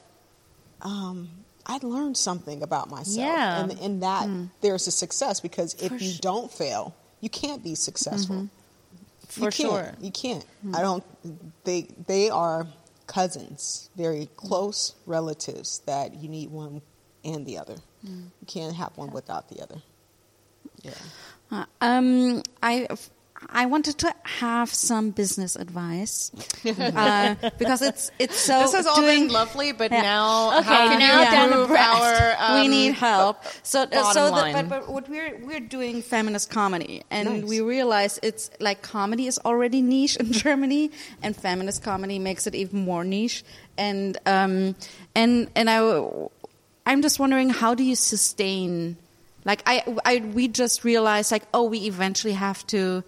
um, I learned something about myself, Yeah. and in that hmm. there's a success because if For you su- don't fail, you can't be successful. Mm-hmm. For you can't. sure. you can't. Hmm. I don't. They they are cousins, very close relatives that you need one and the other. You can't have one without the other. Yeah. Uh, Um, I I wanted to have some business advice uh, because it's it's so. this has all doing, been lovely, but Yeah. now Okay, how can now you down improve our? Um, we need help. So, uh, so the, but, but what we're we're doing feminist comedy, and Nice. we realize it's like comedy is already niche in Germany, and feminist comedy makes it even more niche. And um, and and I, I'm just wondering, how do you sustain? Like I, I we just realized like oh we eventually have to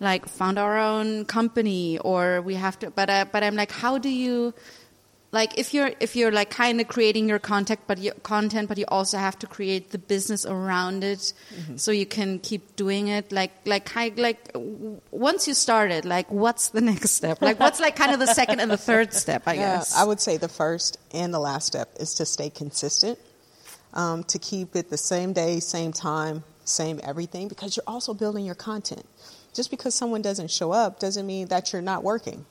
like found our own company or we have to but I, but I'm like how do you like if you're if you're like kind of creating your content but your content but you also have to create the business around it so you can keep doing it like like kind like w- once you started like what's the next step? Like what's like kind of the second and the third step I Yeah, guess? I would say the first and the last step is to stay consistent, um, to keep it the same day, same time, same everything, because you're also building your content. Just because someone doesn't show up doesn't mean that you're not working.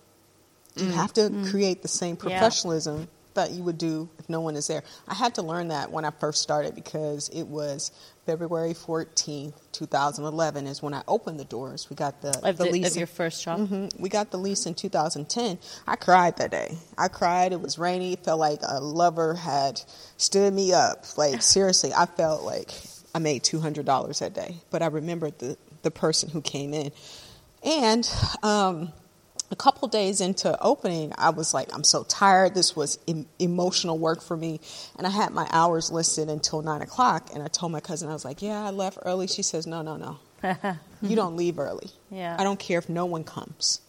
You have to create the same Yeah. professionalism that you would do if no one is there. I had to learn that when I first started because it was February 14th, 2011 is when I opened the doors. We got the, the the, lease of your first shop. hmm We got the lease in 2010. I cried that day. I cried. It was rainy. It felt like a lover had stood me up. Like seriously, I felt like I made $200 that day. But I remembered the the person who came in, and um, a couple days into opening, I was like, I'm so tired. This was em- emotional work for me. And I had my hours listed until nine o'clock. And I told my cousin, I was like, Yeah, I left early. She says, No, no, no. you don't leave early. Yeah. I don't care if no one comes.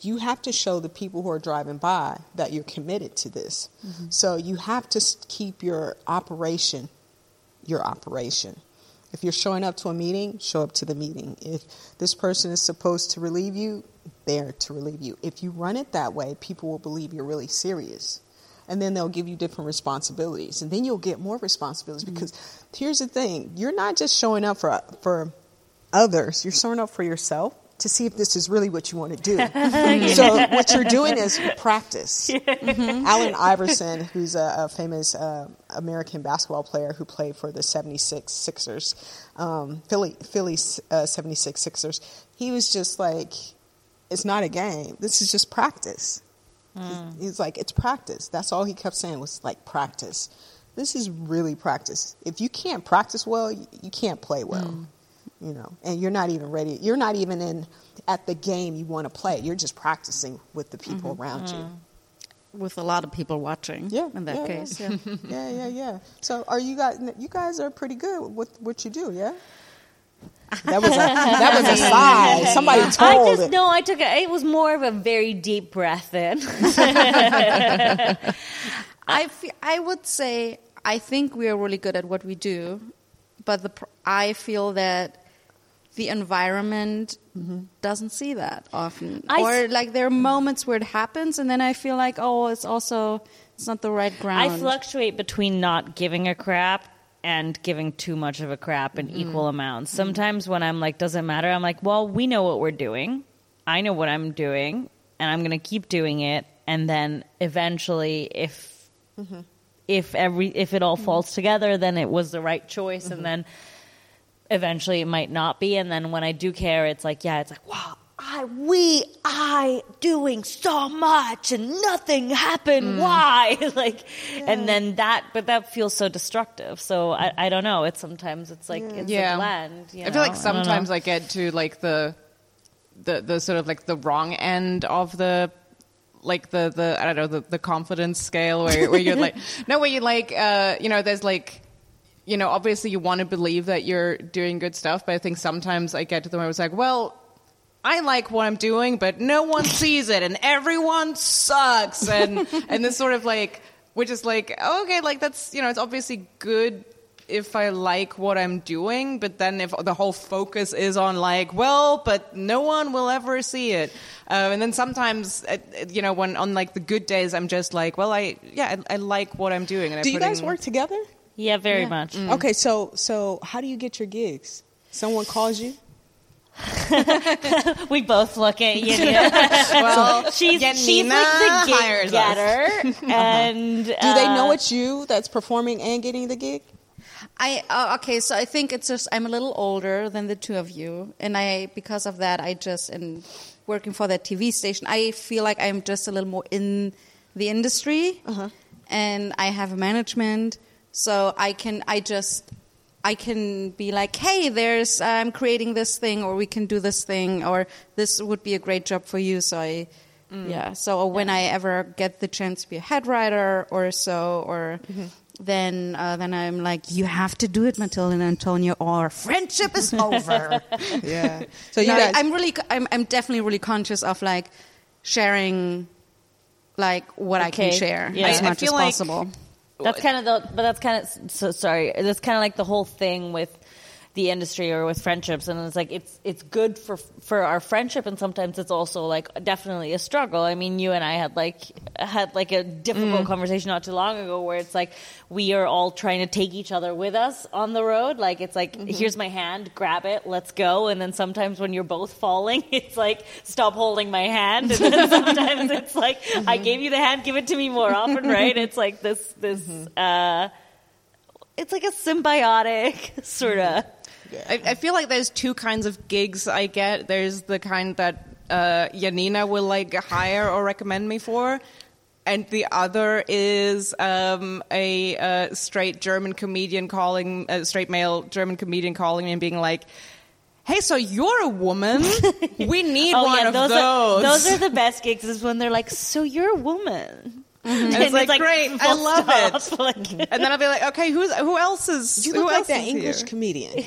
You have to show the people who are driving by that you're committed to this. So you have to keep your operation your operation. If you're showing up to a meeting, show up to the meeting. If this person is supposed to relieve you, they're to relieve you. If you run it that way, people will believe you're really serious. And then they'll give you different responsibilities. And then you'll get more responsibilities mm-hmm. because here's the thing you're not just showing up for, for others, you're showing up for yourself to see if this is really what you want to do. so what you're doing is practice. Allen Iverson, who's a, a famous uh, American basketball player who played for the 76 Sixers, um, Philly, Philly uh, 76 Sixers, he was just like, it's not a game. This is just practice. He's like, it's practice. That's all he kept saying was like practice. This is really practice. If you can't practice well, you, you can't play well. You know, and you're not even ready. You're not even in at the game you want to play. You're just practicing with the people mm-hmm. around you. Mm-hmm. with a lot of people watching Yeah, in that yeah, case yeah. yeah, yeah, yeah. So, are you guys? You guys are pretty good with what you do, yeah. That was a that was a sigh. Somebody I told just it. no. I took a, it was more of a very deep breath in. I I would say I think we are really good at what we do, but the pr- I feel that the environment doesn't see that often, I or like there are moments where it happens, and then I feel like oh, it's also it's not the right ground. I fluctuate between not giving a crap and giving too much of a crap in mm-hmm. equal amounts. Mm-hmm. Sometimes when I'm like, doesn't matter, I'm like, well, we know what we're doing. I know what I'm doing, and I'm going to keep doing it. And then eventually, if mm-hmm. if every if it all falls together, then it was the right choice. And then eventually, it might not be. And then when I do care, it's like, yeah, it's like, wow. I we I doing so much and nothing happened. Why? like, and then that, but that feels so destructive. So I, I don't know. It's sometimes it's like it's Yeah. a blend. You I feel like know? don't sometimes I, get to like the, the the sort of like the wrong end of the like the the I don't know the, the confidence scale where where you're like no where you like uh you know there's like you know obviously you want to believe that you're doing good stuff but I think sometimes I get to the point where it's like well I like what I'm doing but no one sees it and everyone sucks and and this sort of like which is like okay like that's you know it's obviously good if I like what I'm doing, but then if the whole focus is on like, well, but no one will ever see it, uh, and then sometimes, uh, you know, when on like the good days, I'm just like, well, I yeah, I, I like what I'm doing. And I Do you put guys in- work together? Yeah, very much. Okay, so so how do you get your gigs? Someone calls you. we both look at Janina. Well, she's she's like the hires gig us. getter, and Do they know uh, it's you that's performing and getting the gig? I uh, okay, so I think it's just I'm a little older than the two of you, and I because of that I just and working for that TV station, I feel like I'm just a little more in the industry, and I have a management, so I can I just I can be like, hey, there's I'm creating this thing, or we can do this thing, or this would be a great job for you. So I. Yeah. So when I ever get the chance to be a head writer or so, or then uh, then I'm like, you have to do it, Matilda and Antonio, or our friendship is over. Yeah. So you No, guys, I'm really, I'm, I'm definitely really conscious of like sharing, like what I can share Yeah. as I- I much as like- possible. That's kind of the, but that's kind of so sorry. That's kind of like the whole thing with the industry or with friendships, and it's like it's it's good for for our friendship, and sometimes it's also like definitely a struggle. I mean, you and I had like had like a difficult mm. conversation not too long ago where it's like we are all trying to take each other with us on the road. Like it's like mm-hmm. here's my hand, grab it, let's go. And then sometimes when you're both falling, it's like stop holding my hand, and then sometimes it's like I mm-hmm. gave you the hand, give it to me more often, right? It's like this this. Mm-hmm. uh it's like a symbiotic sort of. I, I feel like there's two kinds of gigs I get. There's the kind that uh, Janina will like hire or recommend me for, and the other is um, a uh, straight German comedian calling, a straight male German comedian calling me and being like, "Hey, so you're a woman? We need one of those those." are those are the best gigs. Is when they're like, "So you're a woman." and it's like, great, I full love it. Like, And then I'll be like, okay, who's who else is? you who look like else that is English here? comedian.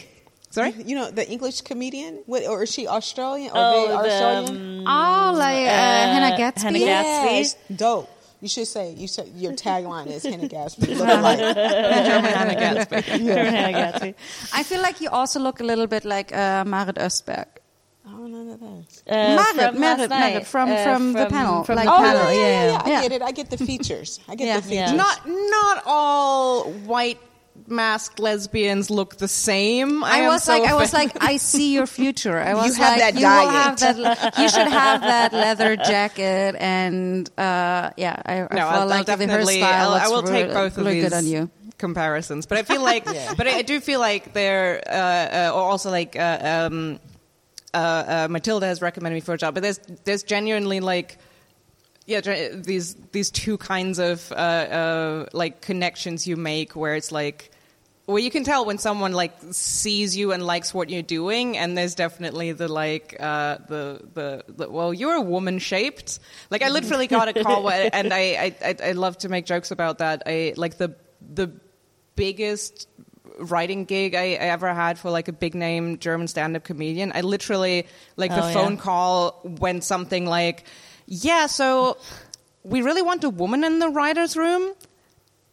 Sorry? You know the English comedian, what, or is she Australian? Or Oh, they the, Australian? Oh, like uh, Hannah Gadsby. Hannah Gadsby. Yes, dope. You should say you said your tagline is Hannah Gadsby. Look alike. German Hannah Gadsby. I feel like you also look a little bit like uh, Marit Östberg. Oh, none of that. uh, Marit, from Marit, last Marit, from- Uh, from the panel, from like the Oh panel, yeah, yeah, yeah, yeah, I get it. I get the features. I get Yeah. the features. Not not all white masked lesbians look the same. I, I was so like, I was like, I see your future. I was have like, that you will diet. have that. You should have that leather jacket, and uh, yeah, I, I no, feel I'll, I'll like the definitely. hairstyle I'll, I will take really- both of these good on you. comparisons, but I feel like, Yeah. but I, I do feel like they're, uh, uh, or also like. Uh, um, uh, uh, Matilda has recommended me for a job, but there's there's genuinely like yeah these these two kinds of uh, uh, like connections you make where it's like well you can tell when someone like sees you and likes what you're doing and there's definitely the like uh, the, the the well you're a woman shaped like I literally got a call and I, I I love to make jokes about that I like the the biggest writing gig I, I ever had for like a big name German stand up comedian. I literally like the Oh, yeah. phone call went something like, "Yeah, so we really want a woman in the writers' room."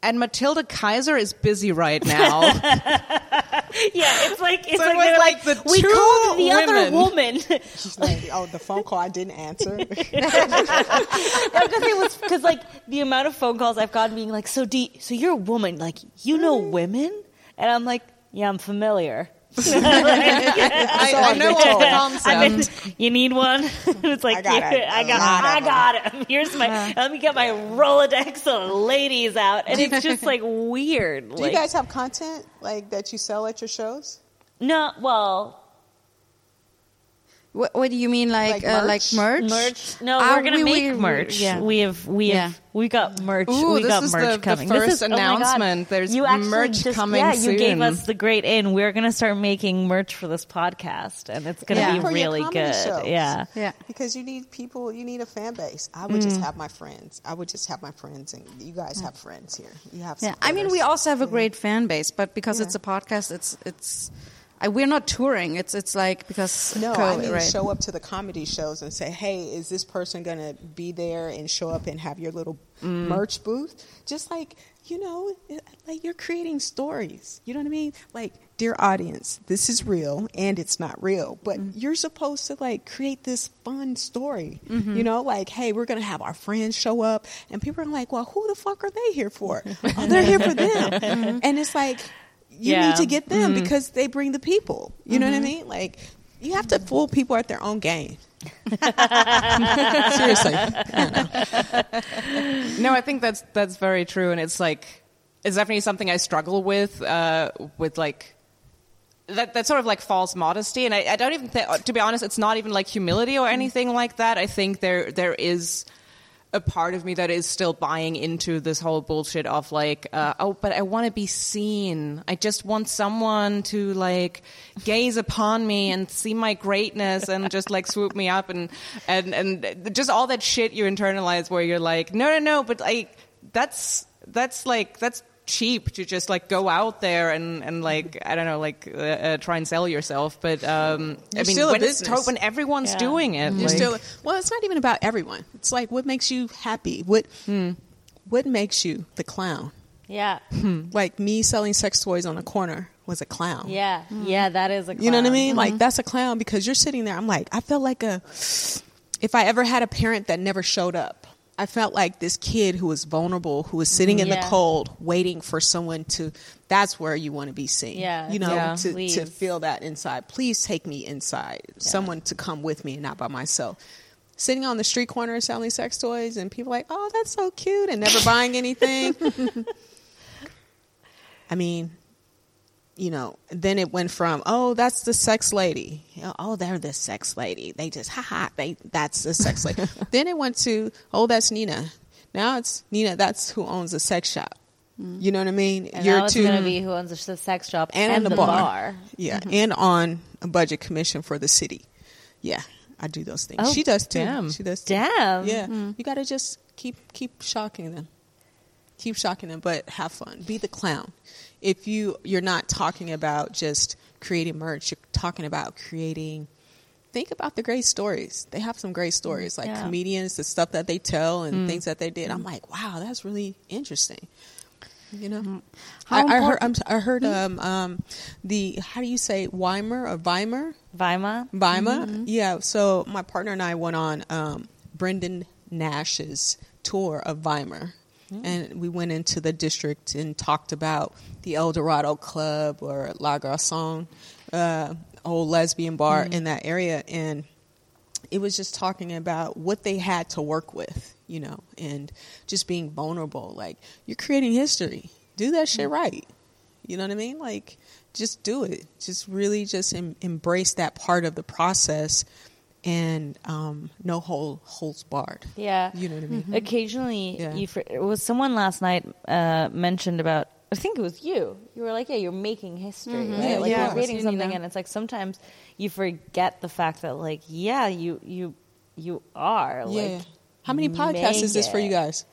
And Matilda Kaiser is busy right now. Yeah, it's like it's So it like, was they're like the we two called the other woman. She's like, oh, the phone call I didn't answer. because it was because like the amount of phone calls I've gotten being like, so do so you're a woman, like you know mm-hmm. women, and I'm like, yeah, I'm familiar. I, I know all the concept. I mean, you need one. it's like I got it. I got, I got. Here's my. Uh-huh. Let me get my Rolodex of ladies out, and it's just like weird. Do like, you guys have content like that you sell at your shows? no, well, What, what do you mean, like Like uh, like merch? merch? merch. No, Ah, we're gonna we- make we- merch. yeah. We have we have Yeah. we got merch. Ooh, we this got is merch the- the coming. first this is, oh my God. announcement. There's you actually merch just, coming Yeah, you gave us the great in. We're gonna start making merch for this podcast, and it's gonna Yeah. be For your really comedy good. shows. Yeah. Yeah. Because you need people, you need a fan base. I would just have my friends. I would just have my friends, and you guys have friends here. You have. Yeah, I mean, we supporters. also have a great fan base, but because Yeah. it's a podcast, it's it's. I, we're not touring. It's it's like because No, I mean right? show up to the comedy shows and say, "Hey, is this person going to be there and show up and have your little Mm. merch booth?" Just like you know, like you're creating stories. You know what I mean? Like, dear audience, this is real and it's not real, but Mm. you're supposed to like create this fun story. Mm-hmm. You know, like, hey, we're going to have our friends show up, and people are like, "Well, who the fuck are they here for?" oh, they're here for them, Mm-hmm. and it's like you Yeah. need to get them because they bring the people. You know what I mean? Like, You have to fool people at their own game. Seriously. I. No, I think that's that's very true, and it's like it's definitely something I struggle with. Uh, with like that that sort of like false modesty, and I, I don't even think, to be honest, it's not even like humility or anything like that. I think there there is a part of me that is still buying into this whole bullshit of like, uh, oh, but I want to be seen. I just want someone to like gaze upon me and see my greatness and just like swoop me up and and and just all that shit you internalize where you're like, no, no, no, but like that's that's like that's cheap to just like go out there and and like I don't know like uh, uh, try and sell yourself. But um, I mean, still when it's business. to- when everyone's Yeah. doing it, You're like- still well. It's not even about everyone. It's like what makes you happy. What hmm. what makes you the clown? Yeah. Like me selling sex toys on a corner was a clown. Yeah. Yeah, that is a clown. You know what I clown. mean? Like that's a clown because you're sitting there. I'm like, I felt like a. If I ever had a parent that never showed up, I felt like this kid who was vulnerable, who was sitting in Yeah. the cold, waiting for someone to. That's where you want to be seen. Yeah. you know, Yeah. to to feel that inside. Please take me inside. Someone to come with me, and not by myself. Sitting on the street corner selling sex toys, and people like, oh, that's so cute, and never buying anything. I mean, you know, then it went from, oh, that's the sex lady. You know, oh, they're the sex lady. They just, ha ha, they, that's the sex lady. then it went to, oh, that's Nina. Now it's Nina, that's who owns a sex shop. Mm-hmm. You know what I mean? And now it's too- going to be who owns the sex shop and, and, the, the bar. bar. Yeah, mm-hmm. and on a budget commission for the city. Yeah, I do those things. Oh, she does too. damn. She does too. Damn. Yeah, mm. you got to just keep keep shocking them. Keep shocking them, but have fun. Be the clown. If you you're not talking about just creating merch, you're talking about creating. Think about the great stories. They have some great stories, like Yeah. comedians, the stuff that they tell, and things that they did. I'm like, wow, that's really interesting. You know, How I, I heard. I'm, I heard um, um, the how do you say Weimer or Weimer Weimar. Weimar. Yeah. So my partner and I went on um, Brendan Nash's tour of Weimar. And we went into the district and talked about the El Dorado Club or La Garçon, uh, old lesbian bar mm-hmm. in that area. And it was just talking about what they had to work with, you know, and just being vulnerable. Like, you're creating history. Do that shit mm-hmm. right. You know what I mean? Like, just do it. Just really just em- embrace that part of the process and um, no hole, holes barred. Yeah. You know what I mean? Occasionally, Yeah. you fr- it was someone last night uh, mentioned about. I think it was you. You were like, "Yeah, you're making history, right? Yeah, like yeah. you're creating You something." know. And it's like sometimes you forget the fact that, like, yeah, you you you are. Yeah. Like, How many podcasts is this for you guys?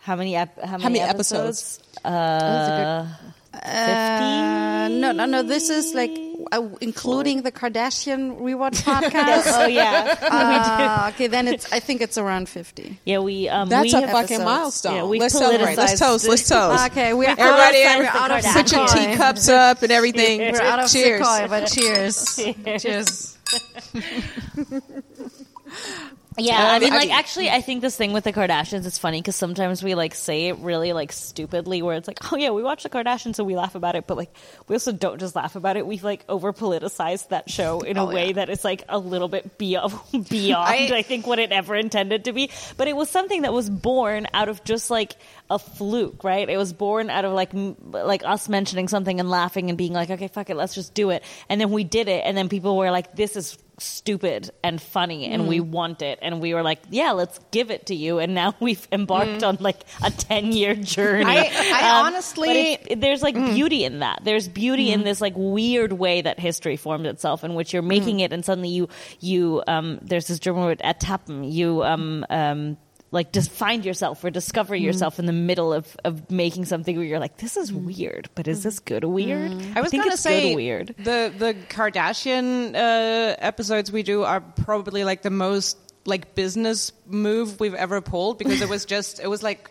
How many? Ep- how many, many episodes? That's Uh, Uh, no, no, no. This is like uh, including the Kardashian rewatch podcast. oh yeah, Ah, okay, then it's. I think it's around fifty. yeah. We um, That's we a have fucking episodes. milestone. Yeah, we Let's celebrate. Let's toast. Let's toast. Okay, we're Everybody, out of, We're we're out of Put your teacups up and everything. We're out of Cheers. Sequoia, but cheers. cheers. Yeah, um, I mean, I- like, actually, hmm. I think this thing with the Kardashians is funny because sometimes we like say it really like stupidly, where it's like, oh yeah, we watch the Kardashians, so we laugh about it, but like, we also don't just laugh about it. We've like over politicized that show in a Oh, way yeah. that is like a little bit beyond beyond I, I- think what it ever intended to be. But it was something that was born out of just like a fluke, right? It was born out of like m- like us mentioning something and laughing and being like, okay, fuck it, let's just do it, and then we did it, and then people were like, this is stupid and funny and we want it. And we were like yeah let's give it to you. And now we've embarked on like a 10 year journey. I- I Um, honestly- there's like beauty in that. There's beauty in this like weird way that history formed itself in which you're making it and suddenly you you um there's this german word ertappen you um um like just find yourself or discover yourself in the middle of, of making something where you're like, this is weird, but is this good weird? I was think gonna it's say good weird. the the Kardashian uh, episodes we do are probably like the most like business move we've ever pulled because it was just it was like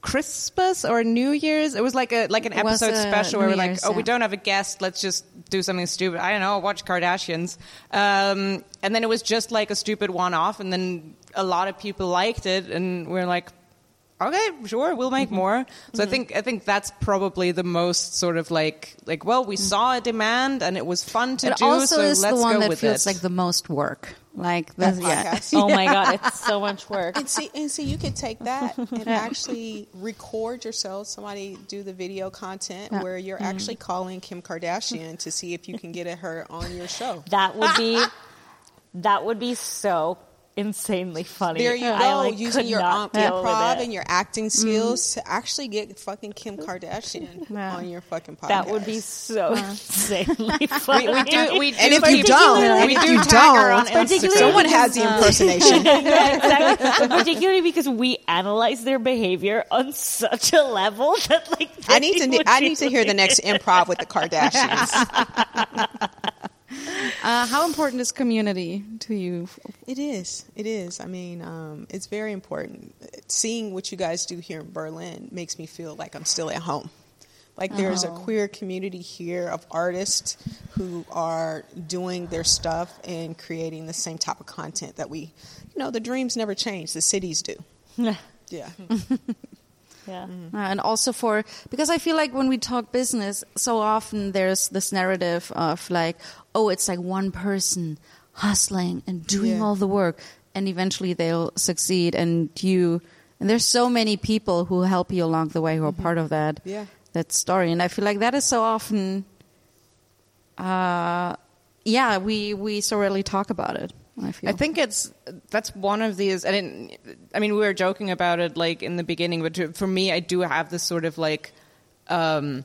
Christmas or New Year's. It was like a like an It was, episode uh, special where New we're like, Year's, oh, we yeah. don't have a guest. Let's just do something stupid. I don't know. Watch Kardashians. Um, and then it was just like a stupid one off, and then a lot of people liked it, and we're like, okay, sure, we'll make mm-hmm. more. So I mm-hmm. think I think that's probably the most sort of like like well, we mm. saw a demand and it was fun to it do, also so is let's the one go that with feels it. like the most work. Like That the, yeah. Oh my god, it's so much work. And see, and see, you could take that and actually record yourself. Somebody do the video content Yeah. where you're mm-hmm. actually calling Kim Kardashian to see if you can get her on your show. That would be that would be so insanely funny. There you I, go, like, using your not um, deal with improv and your acting skills to actually get fucking Kim Kardashian Yeah. on your fucking podcast. That would be so insanely funny. we, we do we do And if you don't, we if do you tag her don't, Instagram. someone has the impersonation. Yeah, exactly. Particularly because we analyze their behavior on such a level that like I need to. I need to hear the next improv with the Kardashians. Uh, how important is community to you? It is. It is. I mean, um, it's very important. Seeing what you guys do here in Berlin makes me feel like I'm still at home. Like there's a queer community here of artists who are doing their stuff and creating the same type of content that we, you know, the dreams never change. The cities do. Yeah. Yeah. Yeah. Uh, and also for because I feel like when we talk business, so often there's this narrative of like, oh, it's like one person hustling and doing Yeah. all the work, and eventually they'll succeed. And you, and there's so many people who help you along the way who are part of that Yeah. that story. And I feel like that is so often, uh, yeah, we we so rarely talk about it. I feel. I think it's that's one of these. I didn't. I mean, we were joking about it like in the beginning, but to, for me, I do have this sort of like, um,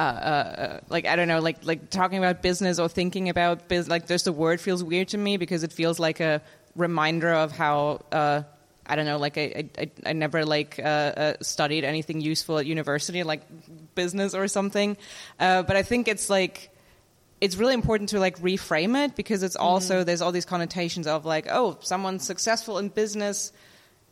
uh, uh, like I don't know, like like talking about business or thinking about business. Like, just the word feels weird to me because it feels like a reminder of how. Uh, I don't know, like I, I, I- never like uh, uh, studied anything useful at university, like business or something. Uh, but I think it's like it's really important to like reframe it because it's also there's all these connotations of like oh someone's successful in business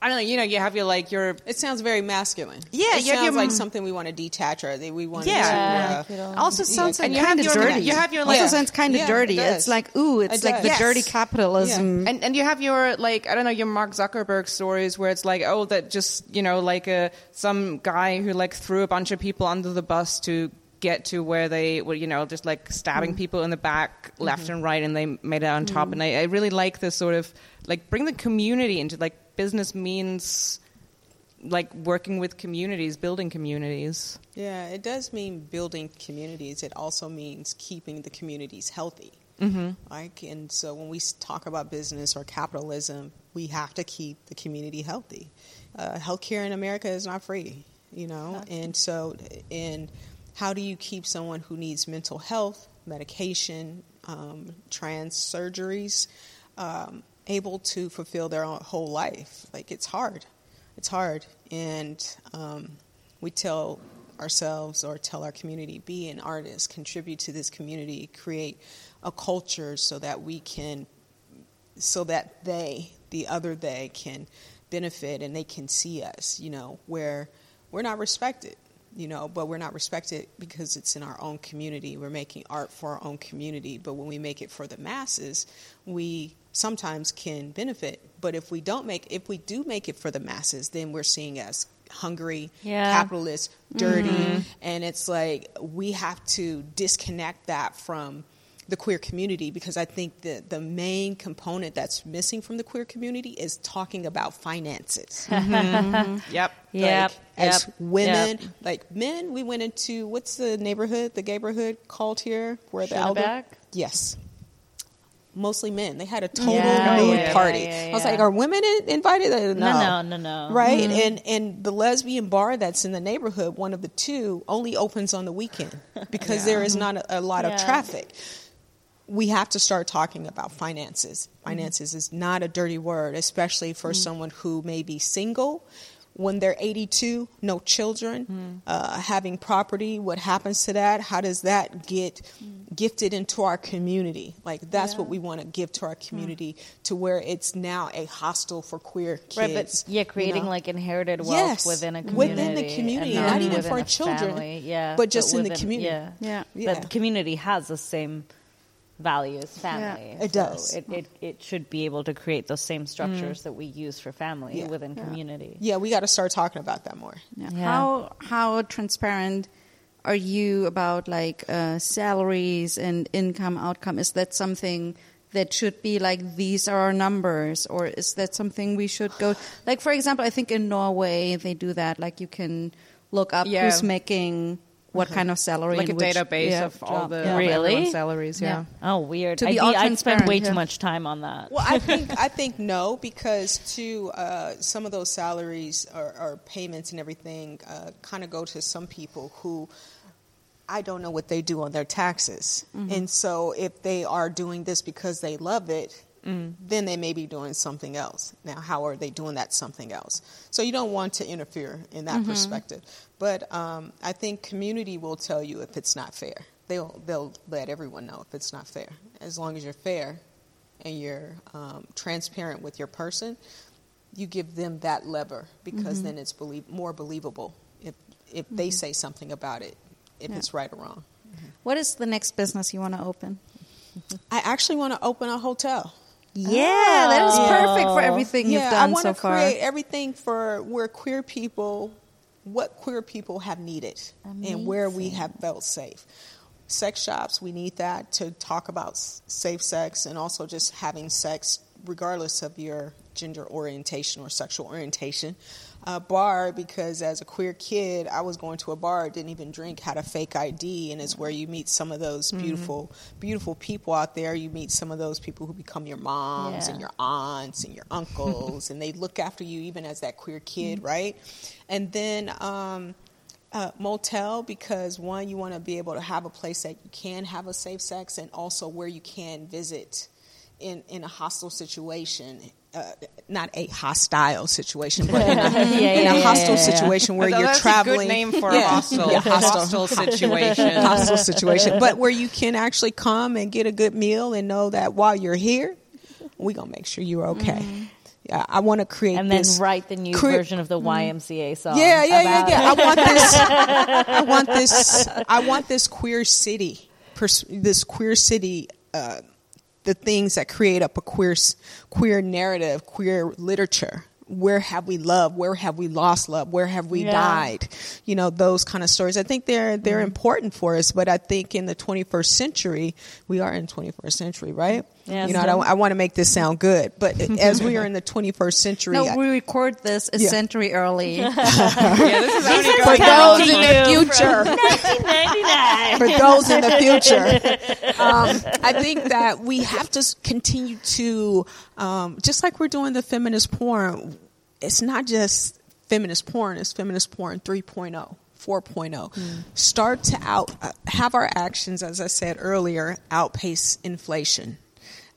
i don't know you know you have your like your It sounds very masculine. Yeah, it you have sounds your- like something we want to detach or that we want Yeah. to. Uh, also sounds like you have kind of your- dirty. you have your, also like- sounds kind of Yeah, dirty. it. It's like ooh, it's It like the does. dirty Yes. capitalism. and and you have your like I don't know your Mark Zuckerberg stories where it's like oh that just you know like a some guy who like threw a bunch of people under the bus to get to where they were you know just like stabbing mm. people in the back left mm-hmm. and right and they made it on top mm. and I, I really like this sort of like bring the community into like business means like working with communities building communities Yeah, it does mean building communities. It also means keeping the communities healthy. mm-hmm. Like, and so when we talk about business or capitalism, we have to keep the community healthy. Uh, healthcare in America is not free, you know, and so and how do you keep someone who needs mental health, medication, um, trans surgeries, um, able to fulfill their own whole life? Like, it's hard. It's hard, and um, we tell ourselves or tell our community be an artist, contribute to this community, create a culture so that we can, so that they, the other they, can benefit and they can see us, you know, where we're not respected, you know, but we're not respected because it's in our own community. We're making art for our own community, but when we make it for the masses, we sometimes can benefit. But if we don't make, if we do make it for the masses, then we're seen as hungry, Yeah. capitalist, dirty, mm-hmm. and it's like we have to disconnect that from the queer community because I think that the main component that's missing from the queer community is talking about finances. yep Yep. Like, as yep, women, yep. like men, we went into what's the neighborhood, the neighborhood called here, where the elder, yes, mostly men. They had a total Yeah, nude yeah, party. yeah, I was like, are women invited? Uh, No, no, no, no. Right, Mm-hmm. and and the lesbian bar that's in the neighborhood, one of the two, only opens on the weekend because there is not a, a lot Yeah. of traffic. We have to start talking about finances. Mm-hmm. Finances is not a dirty word, especially for someone who may be single. When they're 82, no children, Mm-hmm. uh, having property, what happens to that? How does that get gifted into our community? Like that's what we want to give to our community, to where it's now a hostel for queer kids. Right, but yeah, you creating know? like inherited wealth Yes, within a community, within the community, and not even for a children, family, yeah, but just in the community. Yeah, Yeah. Yeah. But the community has the same values family. It So does. It, it it should be able to create those same structures that we use for family Mm. Yeah. within community. Yeah, we got to start talking about that more. Yeah. Yeah. How how transparent are you about like uh, salaries and income outcome? Is that something that should be like these are our numbers, or is that something we should go like? For example, I think in Norway they do that. Like you can look up Yeah. who's making what kind of salary, like a which- database yeah, of all job. the Yeah. Really? salaries. Yeah. Oh, weird. To I'd, be all I'd spend way transparent, too much time on that. Well, I think I think no because to uh, some of those salaries or, or payments and everything uh, kind of go to some people who I don't know what they do on their taxes, and so if they are doing this because they love it. Then they may be doing something else. Now, how are they doing that something else? So you don't want to interfere in that perspective. But um, I think community will tell you if it's not fair. They'll they'll let everyone know if it's not fair. As long as you're fair, and you're um, transparent with your person, you give them that lever because then it's belie- more believable if if they say something about it, if Yeah. it's right or wrong. What is the next business you want to open? I actually want to open a hotel. Yeah, that is perfect for everything yeah, you've done so far. I want to create everything for where queer people, what queer people have needed, and where we have felt safe. Sex shops, we need that to talk about safe sex and also just having sex, regardless of your gender orientation or sexual orientation. A bar, because as a queer kid, I was going to a bar, didn't even drink, had a fake ID, and it's where you meet some of those beautiful, beautiful people out there. You meet some of those people who become your moms Yeah. and your aunts and your uncles, and they look after you even as that queer kid, right? And then um, uh, motel because one, you want to be able to have a place that you can have a safe sex, and also where you can visit in in a hostile situation. Uh, not a hostile situation, but in a, Yeah, in a yeah, hostile yeah, yeah. situation where That's you're a traveling. good name for Yeah. a hostel, Yeah, hostile. hostel situation. hostile situation, but where you can actually come and get a good meal and know that while you're here, we're gonna make sure you're okay. Yeah, I want to create and then this write the new cre- version of the YMCA song. Yeah, yeah, about yeah, yeah. I want this. I want this. I want this queer city. Pers- this queer city. Uh, the things that create up a queer queer narrative, queer literature. Where have we loved? Where have we lost love? Where have we Yeah. died? You know those kind of stories. I think they're they're mm-hmm. important for us. But I think in the 21st century, we are in 21st century, right? Yeah, you know, I, don't- I want to make this sound good, but as we are in the 21st century, no, I- we record this a Yeah. century early. yeah, this is only for those in the future. for those in the future. Um, I think that we have to continue to, um, just like we're doing the feminist porn, it's not just feminist porn, it's feminist porn 3.0. 4.0 start to out uh, have our actions as i said earlier outpace inflation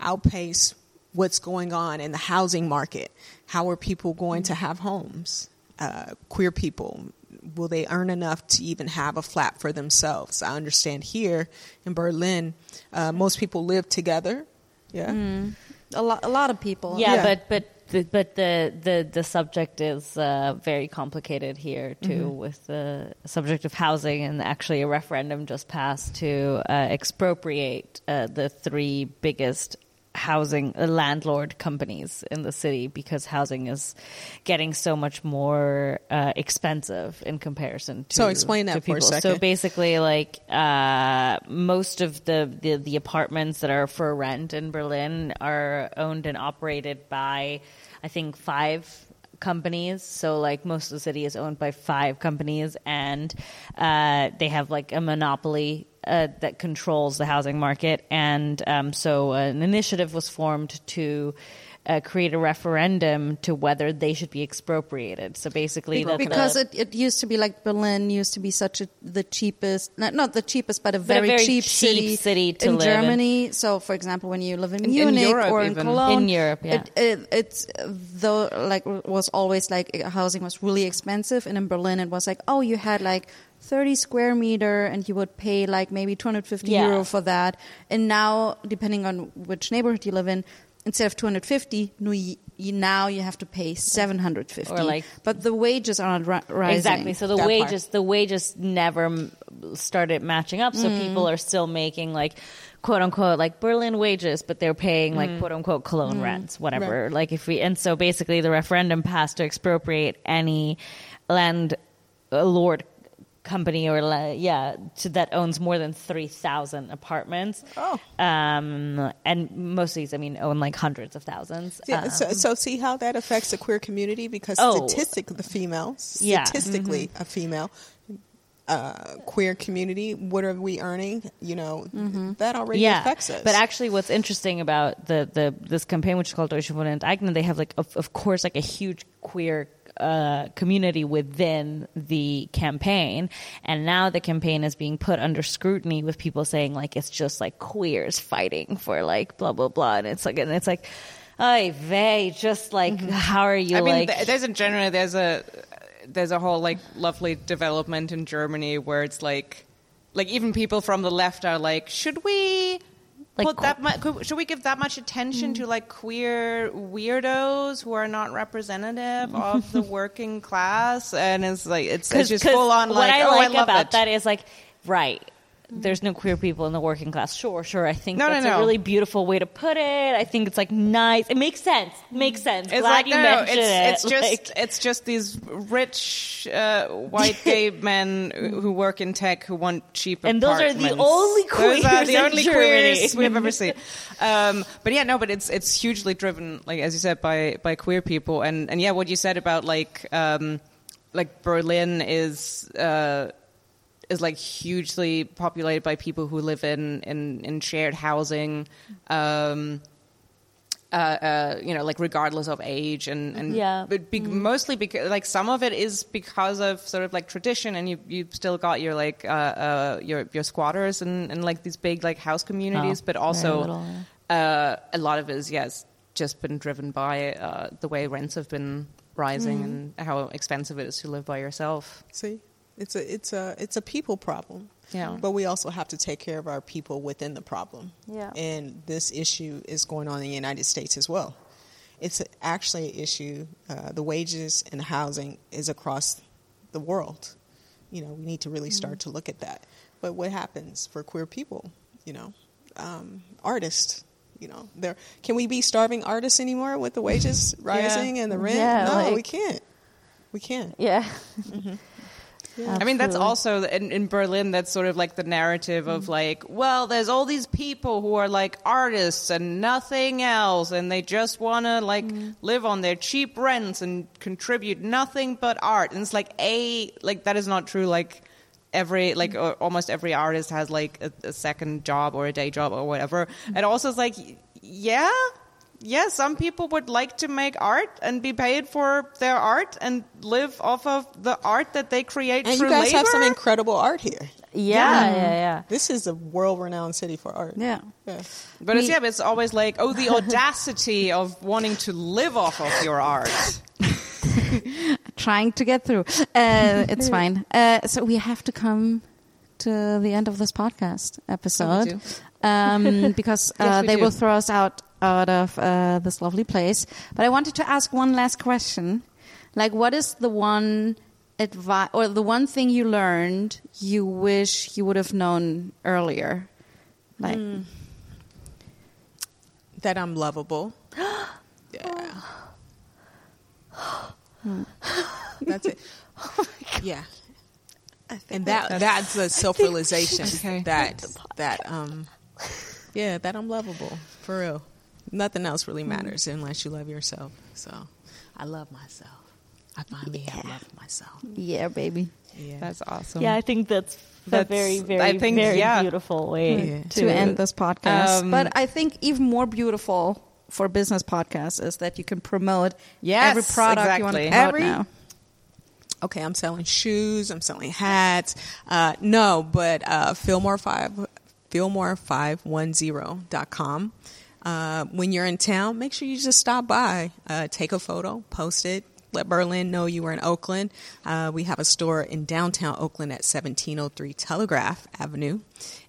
outpace what's going on in the housing market how are people going to have homes uh, queer people will they earn enough to even have a flat for themselves i understand here in berlin uh, most people live together yeah a lot, a lot of people. Yeah, Yeah. but but the, but the, the the subject is uh, very complicated here too, Mm-hmm. with the subject of housing, and actually a referendum just passed to uh, expropriate uh, the three biggest housing uh, landlord companies in the city because housing is getting so much more uh, expensive in comparison to So explain that to for a people. So basically like uh, most of the, the the apartments that are for rent in Berlin are owned and operated by I think five companies so like most of the city is owned by five companies and uh, they have like a monopoly uh, that controls the housing market and um, so an initiative was formed to uh, create a referendum to whether they should be expropriated so basically that the- because it, it used to be like Berlin used to be such a the cheapest not, not the cheapest but a a very, very cheap, cheap city, city to in live in. Germany. So for example, when you live in, In- in Munich Europe or in even. Cologne, In Europe, yeah. it, it, it's though like was always like housing was really expensive, and in Berlin it was like oh you had like. 30 square meter and you would pay like maybe 250 Yeah. euro for that and now depending on which neighborhood you live in instead of 250 no, you, you, now you have to pay 750 Or like- but the wages are not ri- rising Exactly. So the That part. wages, the wages never started matching up. So mm. people are still making like quote unquote like Berlin wages, but they're paying like mm. quote unquote Cologne mm. rents, whatever. Like if we and so basically the referendum passed to expropriate any land uh, lord company or la- yeah to, that owns more than 3000 apartments Oh. um and most of these i mean own like hundreds of thousands Yeah, Um, so, so see how that affects the queer community because Oh. statistically, the female, Yeah. statistically, a female uh, queer community, what are we earning? You know, that already yeah affects us. but actually what's interesting about the the this campaign which is called deutsche wohnen enteignen they have like of, of course like a huge queer uh, community within the campaign. And now the campaign is being put under scrutiny with people saying like it's just like queers fighting for like blah blah blah. And it's like and it's like Ay vey, just like how are you I mean, like th- there's in general there's a there's a whole like lovely development in Germany where it's like like even people from the left are like, should we Like qu- that much? Should we give that much attention to like queer weirdos who are not representative of the working class? And it's like it's, it's just full on like. what like I oh, like I about it. that is like right. There's no queer people in the working class. Sure, sure. I think No, no, that's no. a really beautiful way to put it. I think it's like nice. It makes sense. Makes sense. It's Glad like you no, no, mentioned it's, it. it's just Like- it's just these rich uh, white gay men who work in tech who want cheap And those are the only Those are queers the only queers we've ever seen. Um, but yeah, no, but it's it's hugely driven, like as you said, by by queer people, and and yeah, what you said about like um, like Berlin is. Uh, is like hugely populated by people who live in in, in shared housing, um, uh, uh, you know, like regardless of age, and and Yeah. but be- mostly because like some of it is because of sort of like tradition, and you you still got your like uh, uh, your your squatters and, and like these big like house communities, Oh, but also little, uh, a lot of it is yes just been driven by uh, the way rents have been rising and how expensive it is to live by yourself. See, it's a it's a it's a people problem. Yeah. But we also have to take care of our people within the problem. Yeah. And this issue is going on in the United States as well. It's actually an issue. Uh, the wages and housing is across the world. You know, we need to really start to look at that. But what happens for queer people? You know, um, artists. You know, there can we be starving artists anymore with the wages rising and the rent? Yeah, no, we can't. We can't. yeah. I mean, that's also in, in Berlin. That's sort of like the narrative of mm. like, well, there's all these people who are like artists and nothing else, and they just want to like mm. live on their cheap rents and contribute nothing but art. And it's like a like that is not true. Like every like or almost every artist has like a, a second job or a day job or whatever. And also, it's like, yeah. Yeah, some people would like to make art and be paid for their art and live off of the art that they create And through you guys have some incredible art here. Yeah, yeah, yeah. This is a world-renowned city for art. Yeah. Yeah. But it's yeah, but it's always like, oh, the audacity of wanting to live off of your art. Trying to get through. Uh, it's fine. Uh, so we have to come to the end of this podcast episode um, because uh, Yes, they do. will throw us out out of uh, this lovely place. But I wanted to ask one last question. Like, what is the one advice or the one thing you learned you wish you would have known earlier? Like, That I'm lovable. yeah. That's it. Yeah. And that that's a self-realization Okay. that that um yeah, that I'm lovable for real. Nothing else really matters unless you love yourself. So, I love myself. I finally have loved myself. yeah, baby. Yeah. That's awesome. Yeah, I think that's, a very, very, I think, very yeah. beautiful way Yeah. to end this podcast. Um, but I think even more beautiful for business podcasts is that you can promote Yes, every product you want to promote Every- now. okay, I'm selling shoes, I'm selling hats. Uh, no, but uh, Feelmore five Feelmore510.com. Uh, when you're in town, make sure you just stop by, uh, take a photo, post it, let Berlin know you were in Oakland. Uh, we have a store in downtown Oakland at 1703 Telegraph Avenue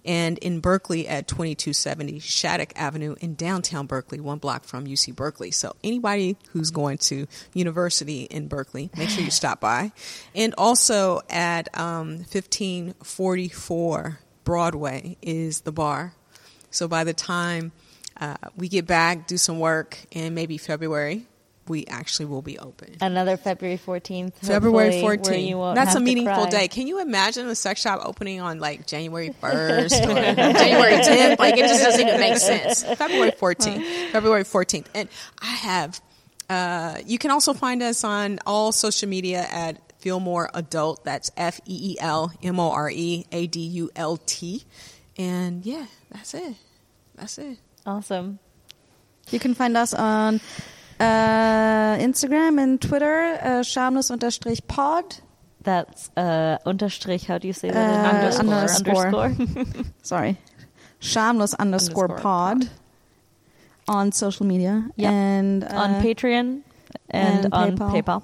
and in Berkeley at 2270 Shattuck Avenue in downtown Berkeley, one block from UC Berkeley. So anybody who's going to university in Berkeley, make sure you stop by. And also at um, 1544 Broadway is the bar. So by the time uh, we get back, do some work, and maybe February, we actually will be open. Another February 14th. February hopefully, where you 14th. won't That's a meaningful day. Can you imagine a sex shop opening on like January 1st or January 10th? Like it just doesn't even make sense. February 14th. February 14th. And I have, uh, you can also find us on all social media at Feelmore Adult. That's F E E L M O R E A D U L T. And yeah, that's it. That's it. Awesome. You can find us on uh, Instagram and Twitter, uh, schamlos-pod. That's uh, unterstrich. How do you say Uh, that? underscore. Underscore. Sorry. Shameless underscore, Underscore pod on social media. Yep. And uh, on Patreon and, and on PayPal. PayPal.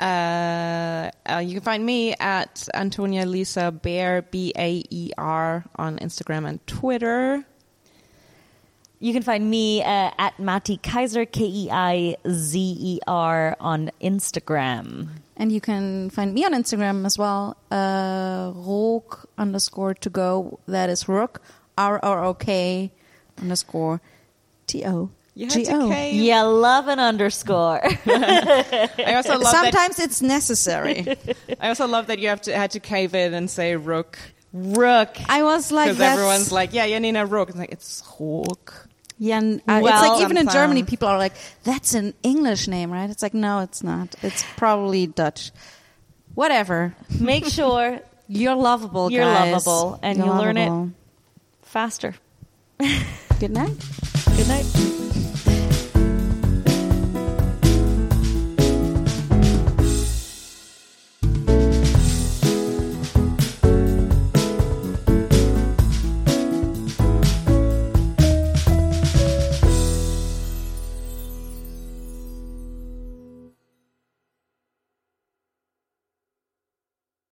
Uh, uh, you can find me at Antonia Lisa Baer B A E R on Instagram and Twitter. You can find me uh, at Matti Keizer, K E I Z E R, on Instagram. And you can find me on Instagram as well, uh, rook underscore to go. That is rook, R R O K underscore T O You had G to O. cave. Yeah, love an underscore. I also love that. Sometimes it's necessary. I also love that you have to had to cave in and say rook Rook. I was like, because everyone's like, yeah, Janina rook. It's like it's rook. Yeah, and, uh, it's like even in sometimes- Germany, people are like, that's an English name, right? It's like, no, it's not. It's probably Dutch. Whatever. Make sure You're lovable, You're guys. lovable, and You're learn it. faster. Good night. Good night.